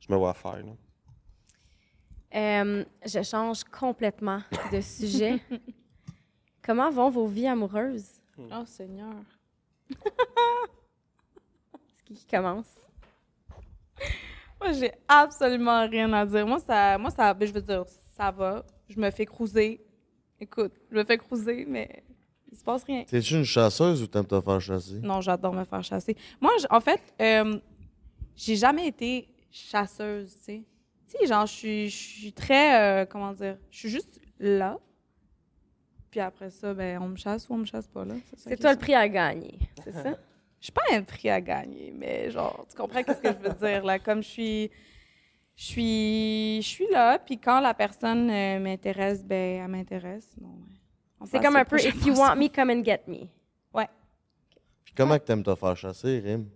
je me vois faire. là. Euh, je change complètement de sujet. Comment vont vos vies amoureuses? Oh, Seigneur. C'est qui qui commence? Moi, j'ai absolument rien à dire. Moi, ça, moi, ça, ben, je veux dire, ça va. Je me fais cruiser. Écoute, je me fais cruiser, mais il se passe rien. T'es-tu une chasseuse ou t'aimes te faire chasser? Non, j'adore me faire chasser. Moi, j- en fait, euh, j'ai jamais été chasseuse, tu sais. Tu sais, genre, je suis, je suis très, euh, comment dire, je suis juste là. Puis après ça, ben, on me chasse ou on me chasse pas, là. ça C'est qui toi le prix à gagner, c'est ça? Je suis pas un prix à gagner, mais genre, tu comprends qu'est-ce que je veux dire là? Comme je suis, je suis, je suis là, puis quand la personne euh, m'intéresse, ben, elle m'intéresse. Ouais. C'est comme un peu If you want me, come and get me. Puis comment que t'aimes te faire chasser, Rim?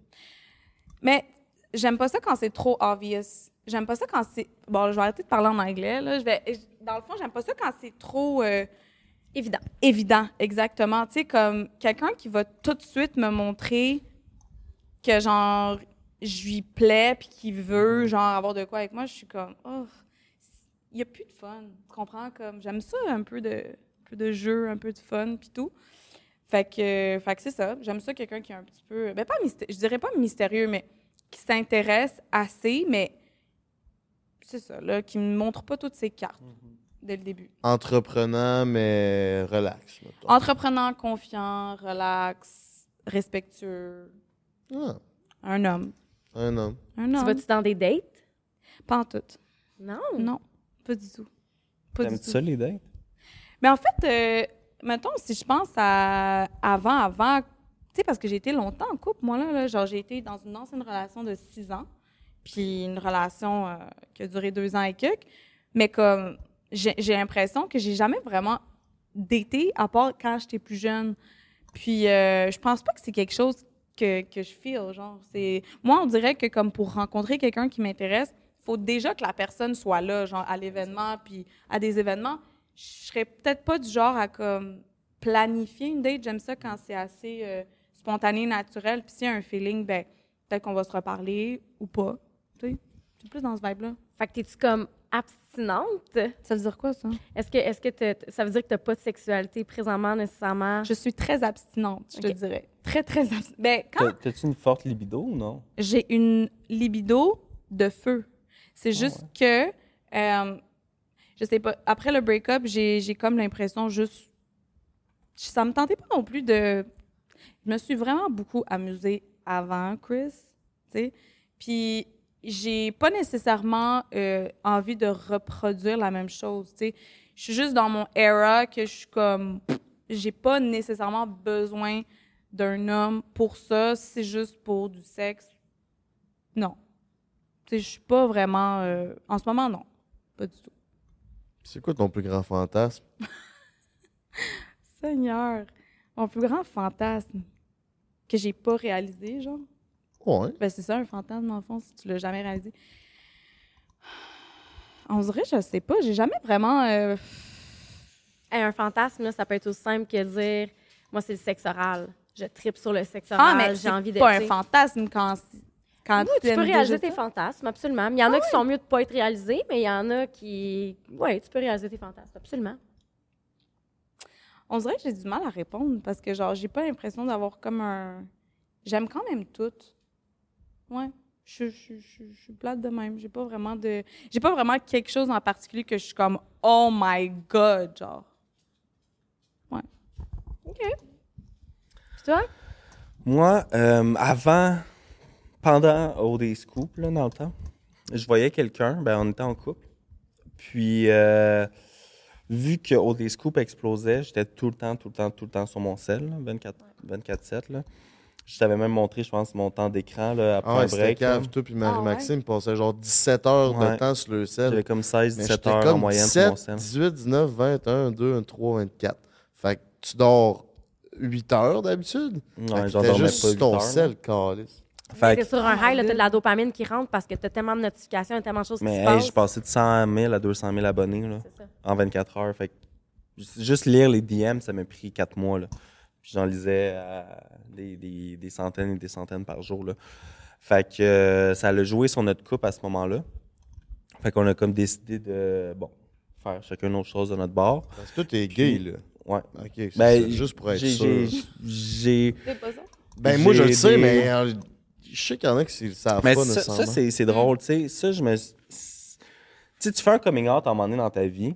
Mais j'aime pas ça quand c'est trop obvious. J'aime pas ça quand c'est. Bon, je vais arrêter de parler en anglais là. Je vais. je- Dans le fond, j'aime pas ça quand c'est trop. euh, Évident. évident, exactement. Tu sais, comme quelqu'un qui va tout de suite me montrer que, genre, je lui plais puis qu'il veut, genre, avoir de quoi avec moi, je suis comme, oh, il n'y a plus de fun. Tu comprends? Comme, j'aime ça, un peu de, un peu de jeu, un peu de fun puis tout. Fait que, fait que c'est ça. J'aime ça, quelqu'un qui est un petit peu, ben pas mystérieux, je dirais pas mystérieux, mais qui s'intéresse assez, mais c'est ça, là, qui me montre pas toutes ses cartes dès le début. Entreprenant, mais relax. mettons. Entreprenant, confiant, relax, respectueux. Ah, Un homme. un homme. Un Tu homme. vas-tu dans des dates? Pas en tout. Non. Non, pas du tout. Pas du T'aimes-tu tout. ça, les dates? Mais en fait, euh, mettons, si je pense à avant, avant, tu sais, parce que j'ai été longtemps en couple, moi, là, là, genre, j'ai été dans une ancienne relation de six ans, puis une relation euh, qui a duré deux ans et quelques, mais comme, j'ai l'impression que j'ai jamais vraiment daté, à part quand j'étais plus jeune. Puis, euh, je pense pas que c'est quelque chose que, que je feel, genre, c'est... Moi, on dirait que, comme pour rencontrer quelqu'un qui m'intéresse, faut déjà que la personne soit là, genre, à l'événement, puis à des événements je serais peut-être pas du genre à comme planifier une date. J'aime ça quand c'est assez euh, spontané, naturel. Puis s'il y a un feeling, ben peut-être qu'on va se reparler ou pas. Tu sais, plus dans ce vibe-là. Fait que t'es-tu comme abstinente? Ça veut dire quoi ça? Est-ce que, est-ce que t'as- ça veut dire que t'as pas de sexualité présentement nécessairement? Je suis très abstinente, je te dirais. Très très abstinente. Ben quand T'as- T'as-tu une forte libido ou non? j'ai une libido de feu. C'est juste que, euh, je sais pas, après le break-up, j'ai j'ai comme l'impression juste. Ça me tentait pas non plus de. Je me suis vraiment beaucoup amusée avant Chris, tu sais. Puis j'ai pas nécessairement euh, envie de reproduire la même chose. Je suis juste dans mon era que je suis comme. J'ai pas nécessairement besoin d'un homme pour ça, c'est juste pour du sexe. Non. Je suis pas vraiment. euh, en ce moment, non. Pas du tout. C'est quoi ton plus grand fantasme? Seigneur, mon plus grand fantasme que j'ai pas réalisé, genre? Ouais. Ben, c'est ça, un fantasme, dans le fond, si tu l'as jamais réalisé. On dirait, je sais pas, j'ai jamais vraiment. euh, Hey, un fantasme, là, ça peut être aussi simple que dire moi, c'est le sexe oral. Je tripe sur le sexe oral. Ah, mais j'ai c'est envie de. pas un fantasme quand. quand Oui, tu peux réaliser tes ça. fantasmes, absolument. Il y en a qui sont mieux de pas être réalisés, mais il y en a qui. Oui, tu peux réaliser tes fantasmes, absolument. On dirait que j'ai du mal à répondre parce que, genre, j'ai pas l'impression d'avoir comme un. J'aime quand même tout. Ouais. Je, je, je, je suis plate de même. J'ai pas vraiment de. J'ai pas vraiment quelque chose en particulier que je suis comme, oh my god, genre. Puis toi? Moi, euh, avant, pendant OD Scoop, là, dans le temps, je voyais quelqu'un, ben, on était en couple. Puis, euh, vu que OD Scoop explosait, j'étais tout le temps, tout le temps, tout le temps sur mon sel, là, 24 24-7. Je t'avais même montré, je pense, mon temps d'écran là, après Ah ouais, un break. cave. Toi puis Marie-Maxime Ah passaient genre 17 heures de Ouais. temps sur le sel. J'avais comme 16, Mais 17 j'étais heures en moyenne sur 17, mon sel. 18, 19, 20, 1, 2, 3, 24. Fait que tu dors 8 heures d'habitude? Ouais, j'en t'es dormais juste pas sur 8 ton heures, sel, calice. Fait T'es que- sur un high, t'as de la dopamine qui rentre parce que t'as tellement de notifications et tellement de choses qui Mais se hey, passent. j'ai passé de 100 000 à 200 000 abonnés là, C'est ça. en 24 heures. Fait que juste lire les DM, ça m'a pris quatre mois, là. Puis j'en lisais euh, des, des- des centaines et des centaines par jour, là. Fait que euh, ça a joué sur notre couple à ce moment-là. Fait qu'on a comme décidé de, bon, faire chacun nos choses de notre bord. Parce que toi, t'es gay, là. Ouais. OK, c'est Ben, ça, juste pour être j'ai- sûr. j'ai- pas ça? Ben, moi, je le sais, des- mais euh, je sais qu'il y en a qui ne savent Mais pas ça, ça, c'est, c'est drôle, tu sais. Ça, je me. Tu sais, tu fais un coming out à un moment donné dans ta vie.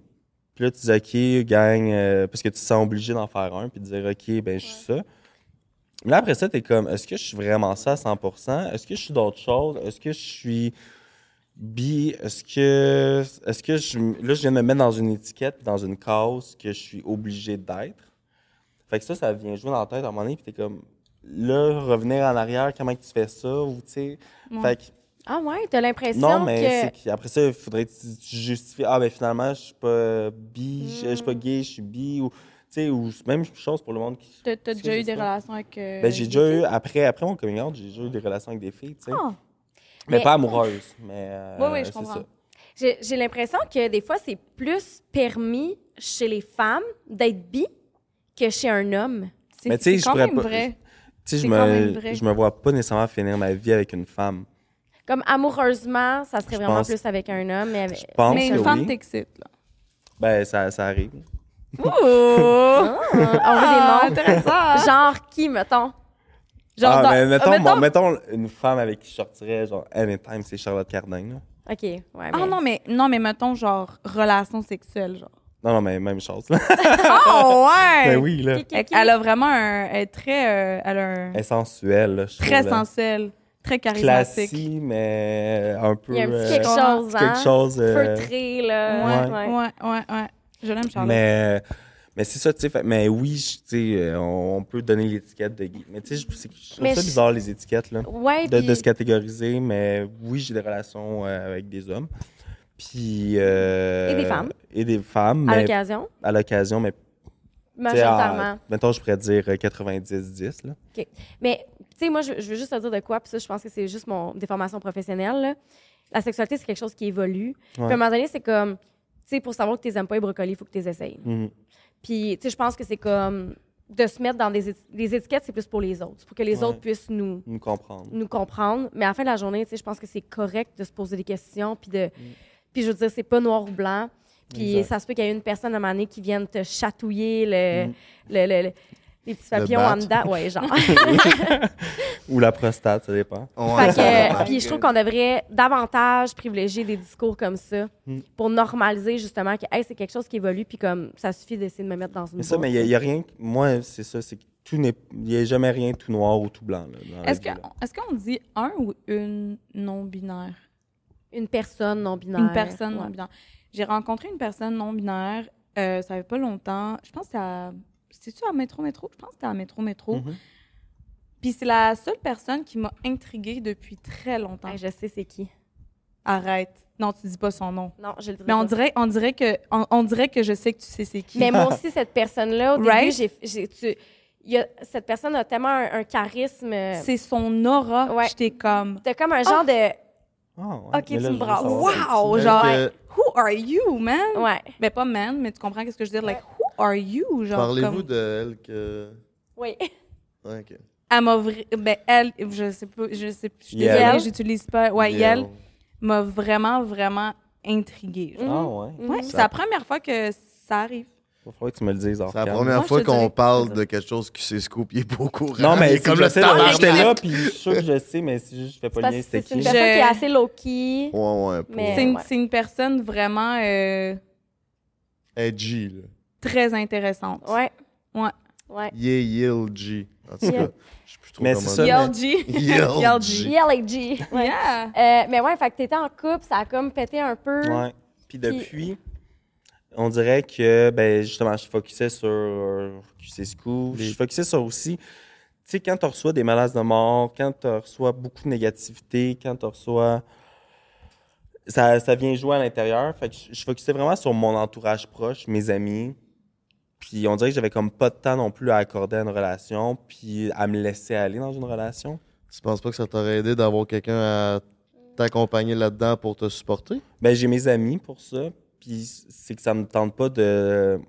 Puis là, tu dis, OK, gang, euh, parce que tu te sens obligé d'en faire un, puis de dire, OK, ben, je suis ça. Mais là, après ça, t'es comme, est-ce que je suis vraiment ça à 100%? Est-ce que je suis d'autres choses? Est-ce que je suis bi? Est-ce que. Est-ce que je. Là, je viens de me mettre dans une étiquette, dans une cause que je suis obligé d'être. Fait que ça, ça vient jouer dans la tête à un moment donné, puis t'es comme, là, revenir en arrière, comment que tu fais ça? Ou, tu sais. Ouais. Fait que Ah ouais, t'as l'impression non, mais que... qu'après ça, il faudrait que tu, justifies. Ah, ben finalement, je suis pas bi, je je suis pas Mm. gay, je suis bi. Ou, tu sais, ou même chose pour le monde qui. T'as déjà que eu des ça? relations avec. euh, Ben, j'ai déjà eu, après, après mon coming out, j'ai déjà eu des relations avec des filles, tu sais. Ah. Mais, Mais- pas amoureuses. Mais, euh, Oui, oui, je comprends. J'ai l'impression que des fois, c'est plus permis chez les femmes d'être bi que chez un homme. C'est Mais tu sais, c'est je quand pourrais même pas- vrai. Tu sais, je quand me, je me vois pas nécessairement finir ma vie avec une femme. Comme amoureusement, ça serait Je vraiment pense- plus avec un homme. Mais avec... Je pense Mais que une femme oui. t'excite, là. Ben, ça, ça arrive. Oh! Ah, on Ah, veut des noms. intéressant. Genre qui, mettons? Genre, ah, dans- mais mettons, mettons une femme avec qui je sortirais, genre, anytime, c'est Charlotte Cardin, là. OK, ouais, mais... Ah non, mais non, mais mettons genre relation sexuelle, genre. Non, non, mais même chose. Oh ouais! ben oui, là. Elle, a vraiment un. Elle est très. euh, elle a un. Elle est sensuelle, là, je Très trouve, là. Très charismatique. classique, mais un peu. Il y a un petit euh, quelque chose, hein? quelque chose. euh, Feutré, là. Ouais, ouais. ouais, ouais, ouais. Je l'aime, Charlotte. mais mais c'est ça, tu sais. fait- Mais oui, tu sais, euh, on, on peut donner l'étiquette de gay. Mais tu sais, je c'est- je trouve Mais ça je- bizarre, les étiquettes, là. Ouais, De, puis- de se catégoriser, mais oui, j'ai des relations euh, avec des hommes. Puis. euh, Et des femmes. Et des femmes, à l'occasion, à l'occasion, mais. Majoritairement. à- Mettons, je pourrais dire euh, 90-10, là. Mais, tu sais, moi, je, je veux juste te dire de quoi, puis ça, je pense que c'est juste mon déformation professionnelle. là. La sexualité, c'est quelque chose qui évolue. Puis à un moment donné, c'est comme, tu sais, pour savoir que tu n'aimes pas les brocolis, il faut que tu les essayes. Mhm. Puis, tu sais, je pense que c'est comme de se mettre dans des, éti- étiquettes, c'est plus pour les autres, pour que les Ouais. autres puissent nous, Nous comprendre. nous comprendre. Mais à la fin de la journée, tu sais, je pense que c'est correct de se poser des questions, puis Mm. de. Puis je veux dire, c'est pas noir ou blanc. Puis Exact. ça se peut qu'il y ait une personne à un moment donné qui vienne te chatouiller le, Mm. le- le- le- les petits papillons en dedans. Ouais, genre. Ou la prostate, ça dépend. Ouais, Fait que, va. puis je trouve qu'on devrait davantage privilégier des discours comme ça Mm. pour normaliser justement que hey, c'est quelque chose qui évolue, puis comme ça suffit d'essayer de me mettre dans une Mais ça, boîte, mais il n'y a, rien. que- Moi, c'est ça. C'est que tout n'est. Il n'y a jamais rien tout noir ou tout blanc. Est-ce qu'on dit un ou une non-binaire? Une personne non binaire. Une personne Ouais. non-binaire. J'ai rencontré une personne non-binaire, euh, ça fait pas longtemps. Je pense que c'était à. C'est-tu à Métro Métro? Je pense que c'était à Métro Métro. Mhm. Puis c'est la seule personne qui m'a intriguée depuis très longtemps. Hey, je sais c'est qui. Arrête. Non, tu dis pas son nom. Non, je le dirai Mais on pas. dirait, on dirait que, on, on dirait que je sais que tu sais c'est qui. Mais moi aussi, cette personne-là, au Right? début, j'ai, j'ai- tu- il y a- cette personne a tellement un, un charisme. euh, c'est son aura. Ouais. J'étais comme, T'as comme un genre de. Ouais. Ok, Mais tu là, me brasses. wow, genre, que, who are you, man? Ouais. Ben pas man, mais tu comprends qu'est-ce que je veux dire? Like, who are you? Genre, Parlez-vous comme, de elle que. Oui. Ouais, ok. elle m'a vra- ben elle, je sais pas, je sais, je suis désolée, j'utilise pas. Ouais, Yel. elle m'a vraiment, vraiment intriguée. Ah, ouais. Ouais, c'est la première fois que ça arrive. Il falloir que tu me le dises. C'est la première fois qu'on parle de quelque chose qui s'est scoop. Il est pas au courant. Non, mais comme je le tabarnak. j'étais là, puis je suis sûr que je sais, mais juste, je fais pas C'est le lien, c'était c'est une qui. Je- personne qui est assez low-key. Ouais, ouais. pour- Mais- C'est une, ouais. c'est une personne vraiment euh, Edgy, là. très intéressante. Ouais. Ouais. Ouais. Yeah, Yel G. En tout Yeah. cas, je sais plus trop Mais comment c'est. YLG. YLG. YLG. YLAG. Ouais. Yeah. Euh, mais ouais, fait que t'étais en couple, ça a comme pété un peu. Ouais. Puis depuis, on dirait que, ben, justement, je focusais sur euh, QC School. Je focusais sur aussi, tu sais, quand tu reçois des menaces de mort, quand tu reçois beaucoup de négativité, quand tu reçois. Ça, ça vient jouer à l'intérieur. Fait que je, je focusais vraiment sur mon entourage proche, mes amis. Puis on dirait que j'avais comme pas de temps non plus à accorder à une relation, puis à me laisser aller dans une relation. Tu penses pas que ça t'aurait aidé d'avoir quelqu'un à t'accompagner là-dedans pour te supporter? Ben, j'ai mes amis pour ça. Puis c'est que ça me tente pas de.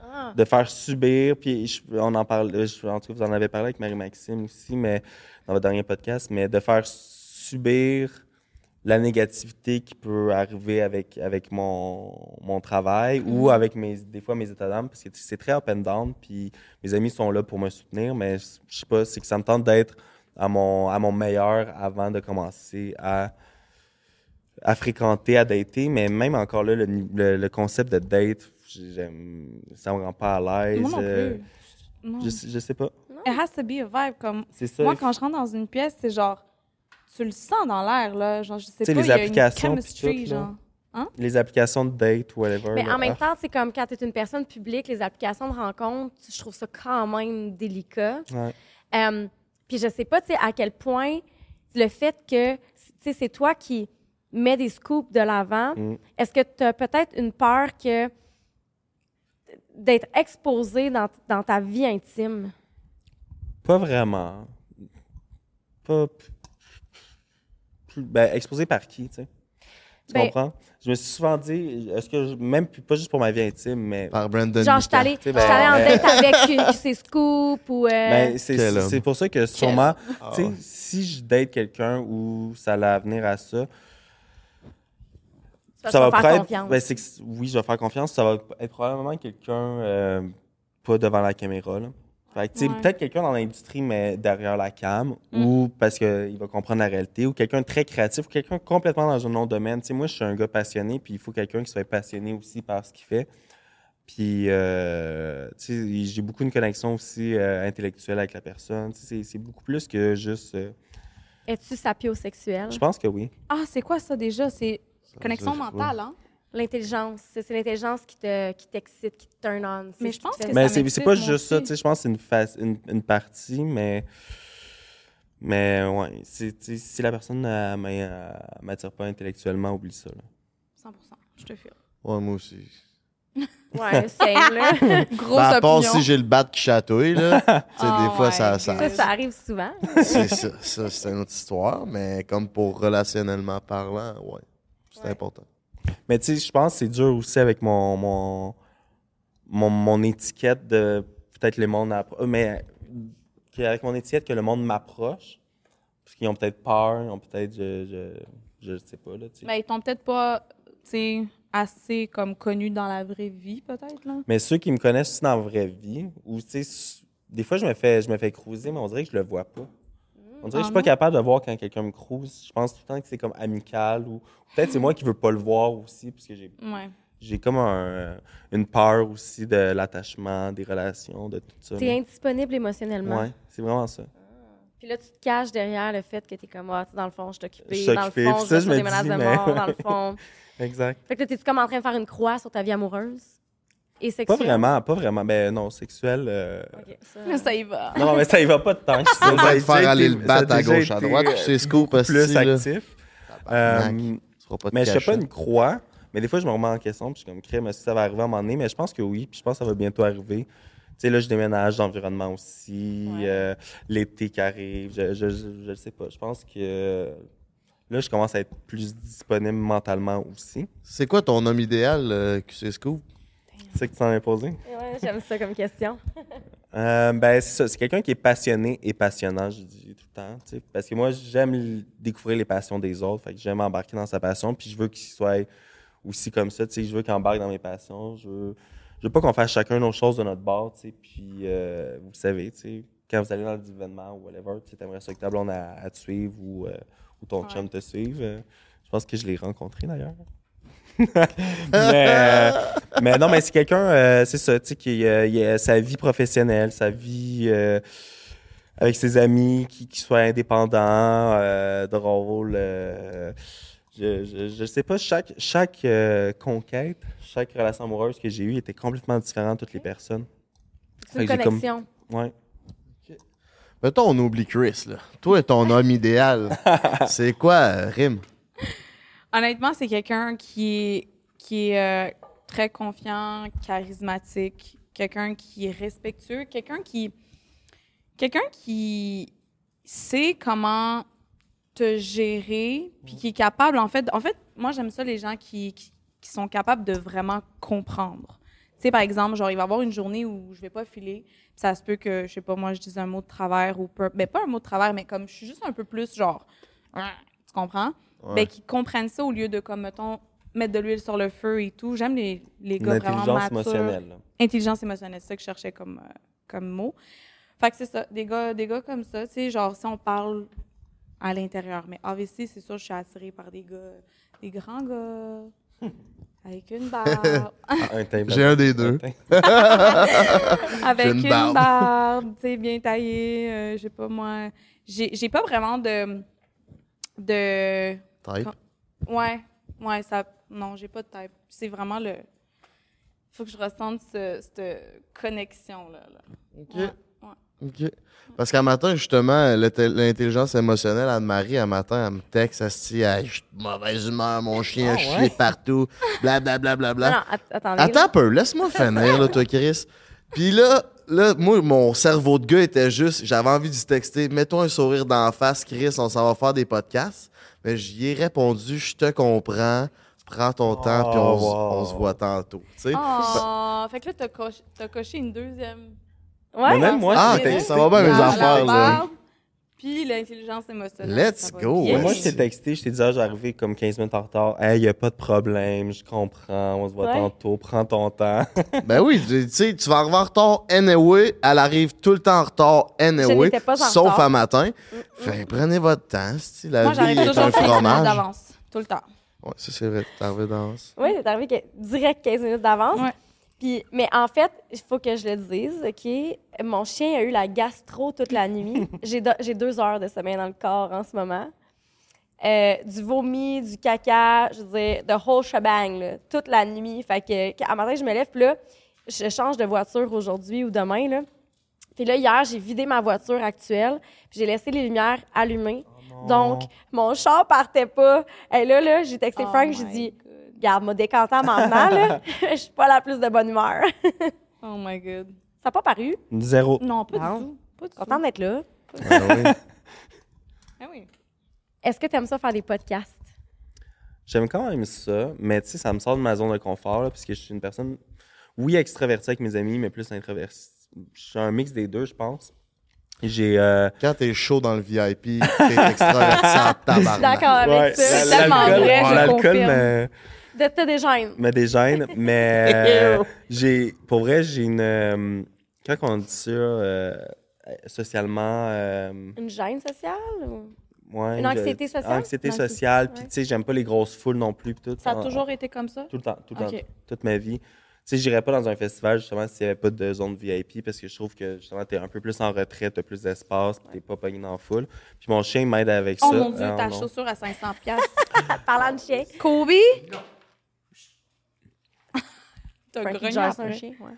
Ah. de faire subir, puis je- on en parle, je- en tout cas, vous en avez parlé avec Marie-Maxime aussi, mais dans votre dernier podcast, mais de faire subir la négativité qui peut arriver avec, avec mon, mon travail ou avec mes, des fois mes états d'âme, parce que c'est très up and down, puis mes amis sont là pour me soutenir, mais je je sais pas, c'est que ça me tente d'être à mon, à mon meilleur avant de commencer à à fréquenter, à dater, mais même encore là, le, le- le concept de date, ça me rend pas à l'aise. Moi non euh, plus. Non. je, sais- je sais pas. It has to be a vibe. Comme, C'est ça. moi, quand je rentre dans une pièce, c'est genre, tu le sens dans l'air, là. Genre, je sais sais, pas, les il y a applications une pis chemistry, tout, là. genre. Les applications de date, whatever. Mais là, en même ah, temps, c'est comme quand tu es une personne publique, les applications de rencontre, je trouve ça quand même délicat. ouais. Puis je sais pas, tu sais, à quel point le fait que, tu sais, c'est toi qui mets des scoops de l'avant, Mm. est-ce que tu as peut-être une peur que d'être exposé dans, dans ta vie intime? Pas vraiment. Pas. Ben, exposé par qui, tu sais? Tu Ben- comprends? Je me suis souvent dit, est-ce que, je- même pas juste pour ma vie intime, mais. Par Brandon Genre, je suis allée Tu sais, je suis allée en ben, date avec ses scoops ou... euh, Ben, c'est pour ça que sûrement, Ah tu sais, ouais. si je date quelqu'un où ça allait venir à ça, ça va faire confiance. ben, que oui, je vais faire confiance. Ça va être probablement quelqu'un euh, pas devant la caméra. Là. Fait que, Ouais. peut-être quelqu'un dans l'industrie, mais derrière la cam, Mm. ou parce qu'il va comprendre la réalité, ou quelqu'un très créatif, ou quelqu'un complètement dans un autre domaine. Tu sais, moi, je suis un gars passionné, puis il faut quelqu'un qui soit passionné aussi par ce qu'il fait. Puis, euh, j'ai beaucoup une connexion aussi euh, intellectuelle avec la personne. C'est- c'est beaucoup plus que juste. euh, Es-tu sapiosexuel? je pense que oui. Ah, c'est quoi ça déjà? C'est connexion mentale, hein? L'intelligence. C'est c'est l'intelligence qui te qui t'excite, qui te turn on. C'est Mais je pense que Mais c'est c'est pas juste ça, tu sais, je pense que c'est une, face- une, une partie, mais. Mais ouais, c'est- si la personne ne m'attire pas intellectuellement, oublie ça. Là. 100 je te file. Ouais, moi aussi. Ouais, same, là. Grosse Ben, à part opinion. si j'ai le bat qui chatouille, là. tu sais, Oh des fois, ça. ça, Ça, ça arrive souvent. c'est ça, ça, c'est une autre histoire, mais comme pour relationnellement parlant, ouais, c'est Ouais. important. Mais tu sais, je pense que c'est dur aussi avec mon, mon, mon, mon étiquette de peut-être le monde. euh, Mais avec mon étiquette que le monde m'approche, parce qu'ils ont peut-être peur, ils ont peut-être. Je, je, je sais pas, là. Mais ils t'ont peut-être pas, assez comme connus dans la vraie vie, peut-être, là. Mais ceux qui me connaissent dans la vraie vie, ou tu sais, s- des fois je me fais je me fais cruiser, mais on dirait que je le vois pas. On dirait que je suis pas capable de voir quand quelqu'un me cruise. Je pense tout le temps que c'est comme amical ou peut-être c'est moi qui veux pas le voir aussi parce que j'ai Ouais. j'ai comme un- une peur aussi de l'attachement, des relations, de tout ça. T'es indisponible émotionnellement. Ouais, c'est vraiment ça. Puis là, tu te caches derrière le fait que t'es comme, ah, dans le fond, je suis occupée. Dans le fond, je je des me menaces de mort, dans le fond. Exact. Fait que t'es-tu comme en train de faire une croix sur ta vie amoureuse? Et Pas vraiment, pas vraiment. Ben non, sexuel. euh, Ok, ça- Mais ça y va. Non, mais ça y va pas de temps. Ça va te faire aller le battre à gauche, à droite, tu tu sais, scoop, plus actif. Euh, Mais je fais pas une croix. Mais des fois, je me remets en question. Puis je suis comme, crème, que ça va arriver à un moment donné? Mais je pense que oui. Puis je pense que ça va bientôt arriver. Tu sais, là, je déménage d'environnement aussi. Ouais. euh, L'été qui arrive. Je, je, je, je le sais pas. Je pense que euh, là, je commence à être plus disponible mentalement aussi. C'est quoi ton homme idéal, euh, QC Scoop? C'est ça que tu t'en as posé? Ouais, j'aime ça comme question. Euh, ben, c'est ça. C'est quelqu'un qui est passionné et passionnant, je dis tout le temps. tu sais. Parce que moi, j'aime découvrir les passions des autres. Fait que j'aime embarquer dans sa passion. Puis je veux qu'il soit aussi comme ça. tu sais. Je veux qu'il embarque dans mes passions. Je veux, je veux pas qu'on fasse chacun nos choses de notre bord. tu sais. Puis, euh, vous savez, tu sais, quand vous allez dans l'événement ou whatever, tu aimerais ça que ta blonde à, à te suive ou, euh, ou ton Ouais. chum te suive. Euh, je pense que je l'ai rencontré d'ailleurs. Mais, euh, mais non, mais c'est quelqu'un, euh, c'est ça, tu sais, qui euh, il a sa vie professionnelle, sa vie euh, avec ses amis, qui, qui soit indépendant, euh, drôle. euh, je, je, je sais pas, chaque, chaque euh, conquête, chaque relation amoureuse que j'ai eue était complètement différente de toutes les personnes. C'est une j'ai comme- connexion. Ouais. Mettons, on oublie Chris, là. Toi, ton homme idéal, c'est quoi, euh, Rim? Honnêtement, c'est quelqu'un qui est, euh, très confiant, charismatique, quelqu'un qui est respectueux, quelqu'un qui, quelqu'un qui sait comment te gérer, puis qui est capable, en fait, en fait, moi j'aime ça les gens qui, sont capables de vraiment comprendre. sais, par exemple, genre, il va y avoir une journée où je vais pas filer, ça se peut que, je sais pas, moi, je dise un mot de travers ou peu, ben pas un mot de travers, mais comme je suis juste un peu plus, genre, tu comprends? Ouais. Ben, qu'ils comprennent ça au lieu de, comme, mettons, mettre de l'huile sur le feu et tout. J'aime les, les gars vraiment intelligence matures. émotionnelle. Intelligence émotionnelle, c'est ça que je cherchais comme, euh, comme mot. Fait que c'est ça, des gars, des gars comme ça, tu sais, genre, si on parle à l'intérieur. Mais obviously, c'est sûr, je suis attirée par des gars, des grands gars, avec une barbe, Un teint J'ai un des deux. avec une une barbe. barbe, tu sais, bien taillée, euh, je sais pas moi. J'ai j'ai pas vraiment de. de. Type? Ouais, ouais, ça. Non, j'ai pas de type. C'est vraiment le. Faut que je ressente ce- cette connexion-là. là. OK. Ouais, ouais. OK. Parce qu'un matin, justement, l'intelligence émotionnelle, Anne-Marie, un matin, elle me texte, elle se dit Hey, je suis de mauvaise humeur, mon chien, je ouais? suis partout, blablabla. Bla, bla, bla, non, attendez. Attends là. un peu, laisse-moi finir, là, toi, Chris. Puis là, là, moi, mon cerveau de gars était juste, j'avais envie de texter, mets-toi un sourire d'en face, Chris, on s'en va faire des podcasts. Mais j'y ai répondu, je te comprends, prends ton temps, puis on, s- wow. on se voit tantôt. tu sais. Oh, fait que là, t'as coché, une deuxième. Ouais. Mais même moi, Ah, ça va bien, mes affaires, là. Puis l'intelligence émotionnelle. Let's go. moi, je t'ai texté, je t'ai dit, ah, j'arrivais comme 15 minutes en retard. Hey, y a pas de problème, je comprends, on se voit Ouais. tantôt, prends ton temps. Ben oui, tu sais, tu vas arriver en retard anyway. Elle arrive tout le temps en retard anyway. pas en sauf retard. à matin. Fait prenez votre temps. si La Moi, vie j'arrive est toujours un 15 minutes fromage. d'avance. Tout le temps. Ouais, ça c'est vrai. T'es arrivé d'avance. Oui, t'es arrivé direct 15 minutes d'avance. Ouais. Puis, mais en fait, il faut que je le dise, OK? Mon chien a eu la gastro toute la nuit. J'ai deux heures de sommeil dans le corps en ce moment. Euh, du vomi, du caca, je veux dire, the whole shebang, là, toute la nuit. Fait que, à matin, je me lève, puis là, je change de voiture aujourd'hui ou demain, là. Puis là, hier, j'ai vidé ma voiture actuelle, puis j'ai laissé les lumières allumées. Donc, mon char partait pas. Et là, là, j'ai texté Oh Frank, j'ai dit, God. Regarde, m'a décanté en m'en venant, là. Je suis pas la plus de bonne humeur. Oh my God. Ça n'a pas paru? Zéro. Non, pas Non. du tout. Pas du Contente tout. d'être là. Ah oui. Ah oui. Est-ce que tu aimes ça faire des podcasts? J'aime quand même ça, mais tu sais, ça me sort de ma zone de confort, là, parce que je suis une personne, oui, extravertie avec mes amis, mais plus introvertie. Je suis un mix des deux, je pense. J'ai. euh, Quand t'es chaud dans le VIP, t'es extraverti en Je suis tabarnak. d'accord avec ouais, ça. C'est tellement vrai, je L'alcool confirme. me, De te dégênes. me dégêne, mais euh, j'ai, pour vrai, j'ai une. euh, quand on dit ça, euh, socialement. euh, Une gêne sociale? ou- ouais, Une anxiété sociale? Anxiété Une anxiété- sociale, puis ouais. tu sais, j'aime pas les grosses foules non plus. puis tout, Ça a En- toujours été comme ça? Tout le temps, tout le Ok. temps, toute ma vie. Tu sais, j'irais pas dans un festival justement s'il y avait pas de zone VIP parce que je trouve que justement t'es un peu plus en retraite, t'as plus d'espace, puis t'es pas pogné dans la foule. Puis mon chien m'aide avec Oh ça. mon Dieu, Ah, ta non. chaussure à 500 piastres. Parlant de chien. Kobe? T'as grogné après. chien, ouais.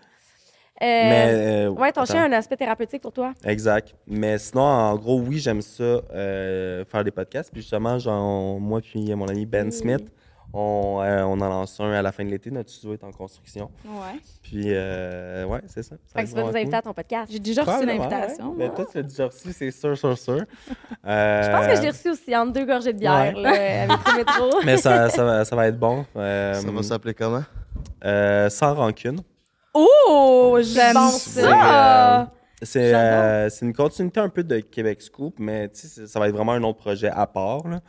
Euh, Mais euh, ouais, ton attends. chien a un aspect thérapeutique pour toi. Exact. Mais sinon, en gros, oui, j'aime ça euh, faire des podcasts. Puis justement, genre, moi puis mon ami Ben Oui. Smith, on, euh, on en lance un à la fin de l'été. Notre studio est en construction. Ouais. Puis euh, ouais, c'est ça. Ça Fait que tu vas nous inviter cool. à ton podcast. J'ai déjà reçu l'invitation. ouais. Ben, toi, tu l'as déjà reçu, c'est sûr, sûr, sûr. Je pense que je l'ai reçu aussi entre deux gorgées de bière, Ouais. là, avec le métro. Mais ça, ça, va, ça va être bon. Euh, Ça va s'appeler comment? Euh, sans rancune. Oh, j'aime bon, ça! C'est J'adore. euh, c'est une continuité un peu de Québec Scoop, mais ça va être vraiment un autre projet à part. là.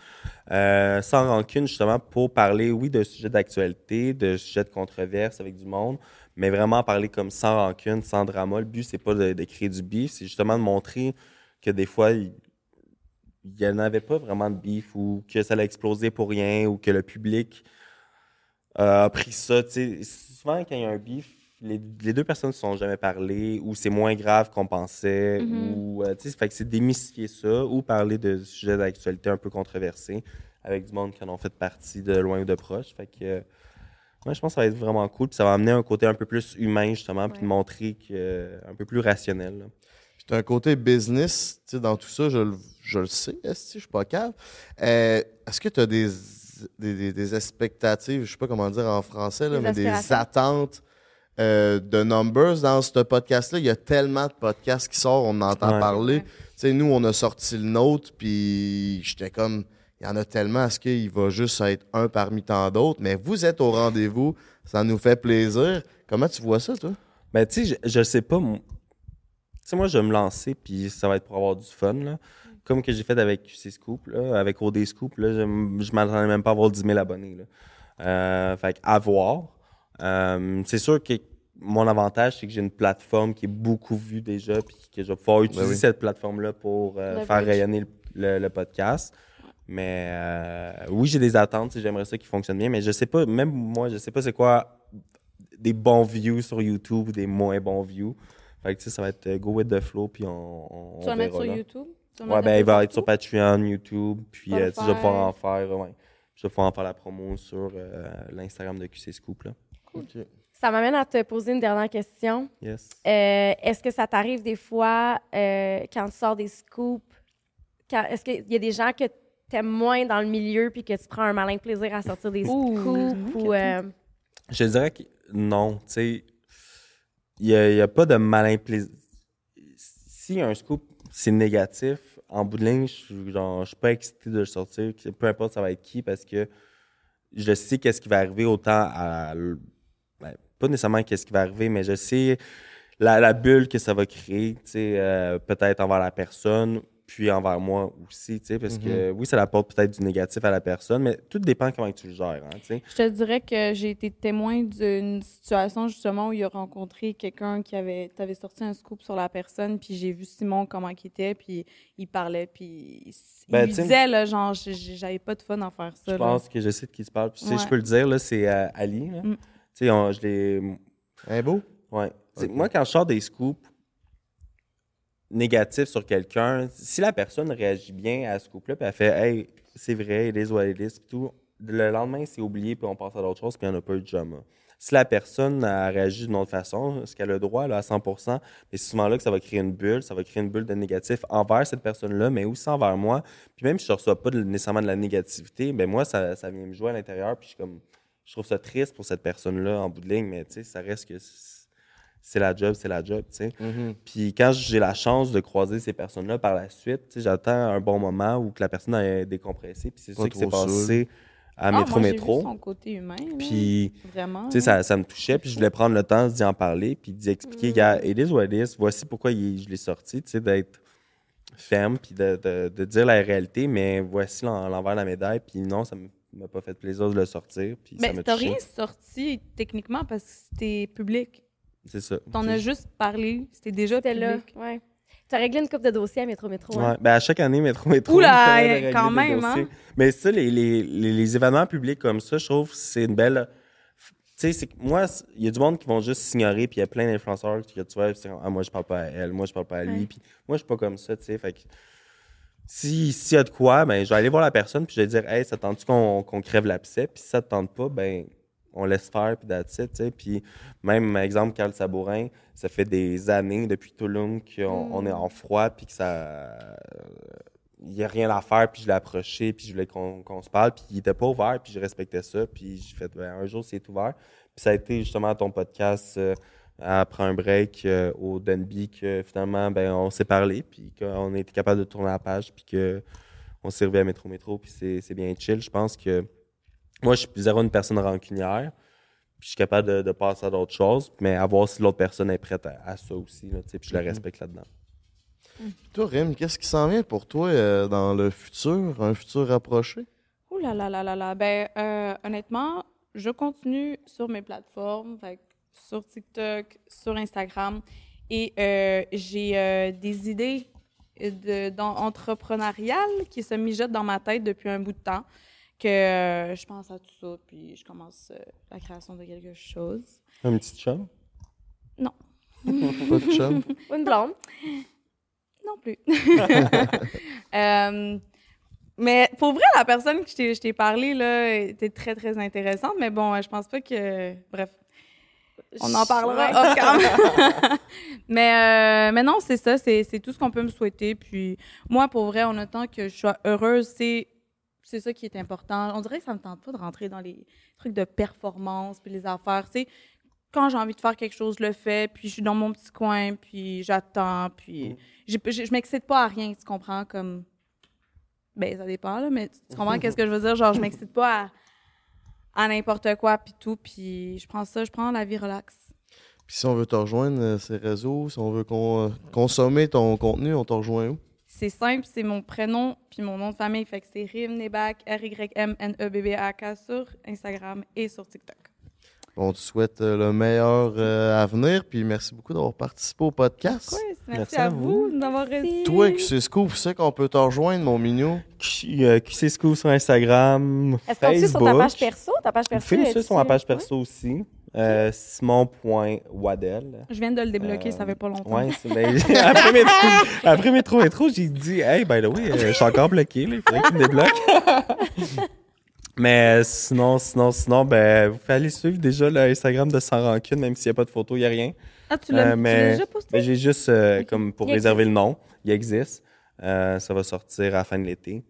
Euh, sans rancune, justement, pour parler, oui, de sujets d'actualité, de sujets de controverse avec du monde, mais vraiment parler comme sans rancune, sans drama. Le but, c'est pas de, de créer du beef, c'est justement de montrer que des fois, il n'y en avait pas vraiment de beef ou que ça allait exploser pour rien ou que le public euh, a pris ça. tu sais. Souvent, quand il y a un beef, les, les deux personnes ne se sont jamais parlé ou c'est moins grave qu'on pensait Mhm. ou euh, tu sais, fait que c'est démystifier ça ou parler de sujets d'actualité un peu controversés avec du monde qui en ont fait partie de loin ou de proche. Fait que euh, ouais, je pense que ça va être vraiment cool puis ça va amener un côté un peu plus humain justement puis de montrer que euh, un peu plus rationnel. là. C'est un côté business, tu sais, dans tout ça, je, le- je le sais, je suis pas cave? Euh, Est-ce que tu as des, des, des- des expectatives, je sais pas comment dire en français, là, Des mais des attentes euh, de numbers dans ce podcast-là? Il y a tellement de podcasts qui sortent, on en entend Ouais. parler. Ouais. Tu sais, nous, on a sorti le nôtre, puis j'étais comme, il y en a tellement, est-ce qu'il va juste être un parmi tant d'autres? Mais vous êtes au rendez-vous, ça nous fait plaisir. Comment tu vois ça, toi? Ben, tu sais, je, je sais pas. mon- Tu sais, moi, je vais me lancer, puis ça va être pour avoir du fun, là. Comme que j'ai fait avec QC Scoop, là, avec OD Scoop, là, je, je m'attendais même pas à avoir 10 000 abonnés, là. Euh, fait à voir. Euh, c'est sûr que mon avantage, c'est que j'ai une plateforme qui est beaucoup vue déjà, puis que je vais pouvoir utiliser oui. cette plateforme-là pour euh, faire rayonner le, le- le podcast. Mais euh, oui, j'ai des attentes, j'aimerais ça qui fonctionne bien, mais je sais pas, même moi, je sais pas c'est quoi des bons views sur YouTube ou des moins bons views. Fait que tu sais, ça va être go with the flow, puis on, on, Tu vas mettre sur là. YouTube? Ouais, ben il va être sur? Patreon, YouTube, puis euh, le tu sais, je vais pouvoir en faire. ouais. Je vais pouvoir en faire la promo sur euh, l'Instagram de QC Scoop, là. Ça m'amène à te poser une dernière question. Yes. Euh, est-ce que ça t'arrive des fois, euh, quand tu sors des scoops, quand- est-ce qu'il y a des gens que tu aimes moins dans le milieu puis que tu prends un malin plaisir à sortir des Ouh, scoops? Ou, euh, Je dirais que non, tu sais, il n'y a, il y a pas de malin plaisir. Si un scoop, c'est négatif, en bout de ligne, je genre, je suis pas excité de le sortir, peu importe ça va être qui, parce que je sais qu'est-ce qui va arriver autant à... ben, pas nécessairement qu'est-ce qui va arriver, mais je sais la, la bulle que ça va créer, tu sais, euh, peut-être envers la personne, puis envers moi aussi, tu sais, parce que oui, ça apporte peut-être du négatif à la personne, mais tout dépend comment tu le gères, hein, tu sais. Je te dirais que j'ai été témoin d'une situation justement où il a rencontré quelqu'un qui avait, t'avais sorti un scoop sur la personne, puis j'ai vu Simon comment il était, puis il parlait, puis il, Ben, disait là, genre, j'avais pas de fun à faire ça. Je pense que je sais de qui tu parles. Puis, Ouais. je peux le dire, là, c'est euh, Ali. là. Mm. Tu sais, on- je l'ai. Un beau? Ouais. Moi, quand je sors des scoops négatifs sur quelqu'un, si la personne réagit bien à ce scoop-là, puis elle fait Hey, c'est vrai, it is what it tout, le lendemain, c'est oublié, puis on passe à d'autres choses, puis il n'y a pas eu de drama. Si la personne a réagi d'une autre façon, ce qu'elle a le droit là, à 100 mais c'est souvent là que ça va créer une bulle, ça va créer une bulle de négatif envers cette personne-là, mais aussi envers moi. Puis même si je ne reçois pas nécessairement de la négativité, ben moi, ça, ça vient me jouer à l'intérieur, puis je comme je trouve ça triste pour cette personne-là en bout de ligne, mais ça reste que c'est- la job, c'est la job, tu sais. Puis quand j'ai la chance de croiser ces personnes-là par la suite, tu sais, j'attends un bon moment où que la personne a décompressé, puis c'est Pas ça qui s'est passé à Ah, Métro moi, j'ai vu Métro. son côté humain. Puis vraiment. tu sais, ça, ça me touchait, puis je voulais prendre le temps d'y en parler, puis d'y expliquer, gars, it is what it is, voici pourquoi il- je l'ai sorti, tu sais, d'être ferme, puis de, de- de dire la réalité, mais voici l'en- l'envers de la médaille, puis non, ça m'a pas fait plaisir de le sortir, puis ça Mais m'a touché. rien sorti techniquement parce que c'était public? C'est ça. T'en as juste parlé, c'était déjà C'était là. Ouais. Tu as réglé une coupe de dossiers à Métro Métro. hein? Ouais, ben à chaque année, Métro Métro. Oula, quand même, hein? Mais ça, les, les, les, les événements publics comme ça, je trouve que c'est une belle. Tu sais, c'est que moi, il y a du monde qui vont juste s'ignorer, puis il y a plein d'influenceurs qui, tu vois, ah, moi, je parle pas à elle, moi, je parle pas à lui, Ouais. puis moi, je suis pas comme ça, tu sais. Fait que si- s'il y a de quoi, ben, je vais aller voir la personne, puis je vais dire, hey, ça te tente-tu qu'on qu'on crève l'abcès, puis si ça te tente pas, ben, on laisse faire, puis that's it. Puis même, exemple, Carl Sabourin, ça fait des années depuis Toulouse qu'on on est en froid, puis que ça. Il n'y a rien à faire, puis je l'ai approché, puis je voulais qu'on se parle, puis il était pas ouvert, puis je respectais ça, puis j'ai fait, ben, un jour, c'est ouvert. Puis ça a été justement ton podcast euh, après un break euh, au Denby que finalement, ben, on s'est parlé, puis qu'on a été capable de tourner la page, puis qu'on s'est revu à Métro Métro, puis c'est c'est bien chill. Je pense que moi, je suis zéro une personne rancunière, puis je suis capable de, de passer à d'autres choses, mais à voir si l'autre personne est prête à, à ça aussi, là, puis je la respecte là-dedans. Toi, Rim, qu'est-ce qui s'en vient pour toi euh, dans le futur, un futur rapproché? Ouh là là là là là. Ben, euh, honnêtement, je continue sur mes plateformes, fait sur TikTok, sur Instagram, et euh, j'ai euh, des idées de, dans- entrepreneuriales qui se mijotent dans ma tête depuis un bout de temps, que euh, je pense à tout ça, puis je commence euh, la création de quelque chose. Un petit chum? Non, Pas de chum? Une blonde? non plus. Euh, mais pour vrai, la personne que je t'ai- je t'ai parlé là, était très, très intéressante. Mais bon, je pense pas que. Bref, on en parlera off cam. mais, euh, mais non, c'est ça. C'est c'est tout ce qu'on peut me souhaiter. Puis moi, pour vrai, en autant que je sois heureuse, c'est. C'est ça qui est important. On dirait que ça me tente pas de rentrer dans les trucs de performance puis les affaires. Tu sais, quand j'ai envie de faire quelque chose, je le fais, puis je suis dans mon petit coin, puis j'attends, puis j'ai- j'ai- je m'excite pas à rien, tu comprends? Comme Ben, ça dépend, là, mais tu tu comprends qu'est-ce que je veux dire? Genre, je m'excite pas à, à n'importe quoi, puis tout, puis je prends ça, je prends la vie relax. Puis si on veut te rejoindre, euh, ces réseaux, si on veut con- euh, consommer ton contenu, on te rejoint où? C'est simple, c'est mon prénom puis mon nom de famille. Fait que c'est R-Y-M-N-E-B-B-A-K E sur Instagram et sur TikTok. On te souhaite euh, le meilleur euh, à venir, puis merci beaucoup d'avoir participé au podcast. merci, Merci à, à vous vous. d'avoir reçu. Toi, qui c'est Scoop, c'est qu'on peut te rejoindre, mon mignon. Q- euh, QC School sur Instagram, Est-ce qu'on suit sur ta page perso? Ta page perso? sur ma page perso aussi. Euh, Simon.wadel. Je viens de le débloquer, Euh, ça fait pas longtemps. Ouais, ben, après, après métro, métro, j'ai dit, hey, by the way, euh, je suis encore bloqué, là, il faudrait qu'il me débloque. Mais euh, sinon, sinon, sinon, ben, vous pouvez aller suivre déjà le Instagram de Sans Rancune, même s'il n'y a pas de photo, il n'y a rien. Ah, tu l'as mais- déjà posté? J'ai juste, comme pour réserver le nom, il existe. Ça va sortir à la fin de l'été.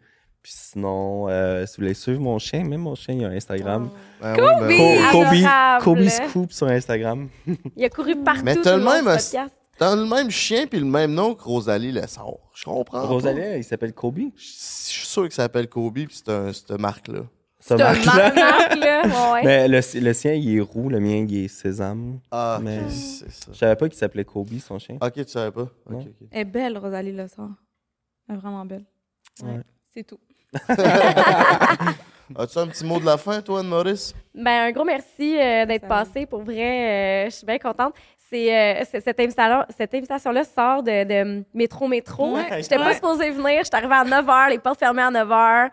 Puis sinon, euh, si vous voulez suivre mon chien, même mon chien, il a un Instagram. Ben Kobe! oui, ben. Co- Kobe, Adorable. Kobe Scoop sur Instagram. Il a couru partout. Mais t'as le le long même du as- podcast. T'as le même chien puis le même nom que Rosalie Lessard. Je comprends. pas. Rosalie, il s'appelle Kobe. Je je suis sûr qu'il s'appelle Kobe puis c'est un, cette marque-là. Ça T'as marche. là. Ouais, ouais. Mais le, le sien, il est roux, le mien, il est sésame. Ah, ok, Mais- c'est ça. Je savais pas qu'il s'appelle Kobe, son chien. Ok, tu savais pas? Ok, Non. ok. Elle est belle, Rosalie Le Sort. Elle est vraiment belle. Ouais. C'est tout. As-tu un petit mot de la fin, toi, Anne-Maurice? Ben, un gros merci euh, d'être passé. Pour vrai, euh, je suis bien contente. C'est, euh, cette, invitation, cette invitation-là sort de, de Métro Métro. Ouais. J'étais pas Ouais. supposée venir. J'étais arrivée à 9 h, les portes fermées à 9 h.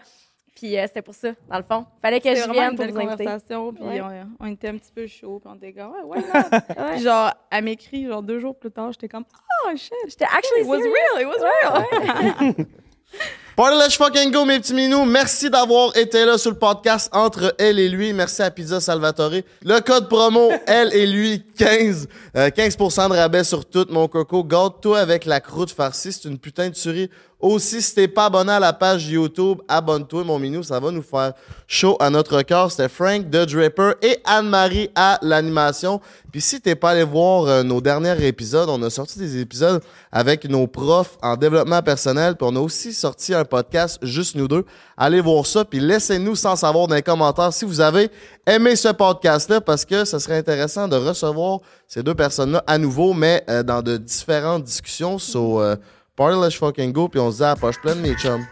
Puis euh, c'était pour ça, dans le fond. Fallait que je vienne une pour belle vous inviter. conversation, puis Ouais. on, on était un petit peu chaud, puis on était comme, ouais, ouais. Puis genre, elle m'écrit, genre, deux jours plus tard, j'étais comme, oh shit, J'étais actually it was serious. real, it was real. Party Let's Fucking Go, mes petits minous. Merci d'avoir été là sur le podcast entre elle et lui. Merci à Pizza Salvatore. Le code promo, elle et lui, 15. Euh, 15% de rabais sur tout, mon coco. Garde-toi avec la croûte farcie. C'est une putain de tuerie. Aussi, si t'es pas abonné à la page YouTube, abonne-toi, mon minou. Ça va nous faire chaud à notre cœur. C'était Frank, The Draper et Anne-Marie à l'animation. Puis si t'es pas allé voir euh, nos derniers épisodes, on a sorti des épisodes avec nos profs en développement personnel. Puis on a aussi sorti un podcast, juste nous deux. Allez voir ça. Puis laissez-nous sans savoir dans les commentaires si vous avez aimé ce podcast-là parce que ce serait intéressant de recevoir ces deux personnes-là à nouveau, mais euh, dans de différentes discussions sur euh, Party Let's Fucking Go. Puis on se dit à la mes chums.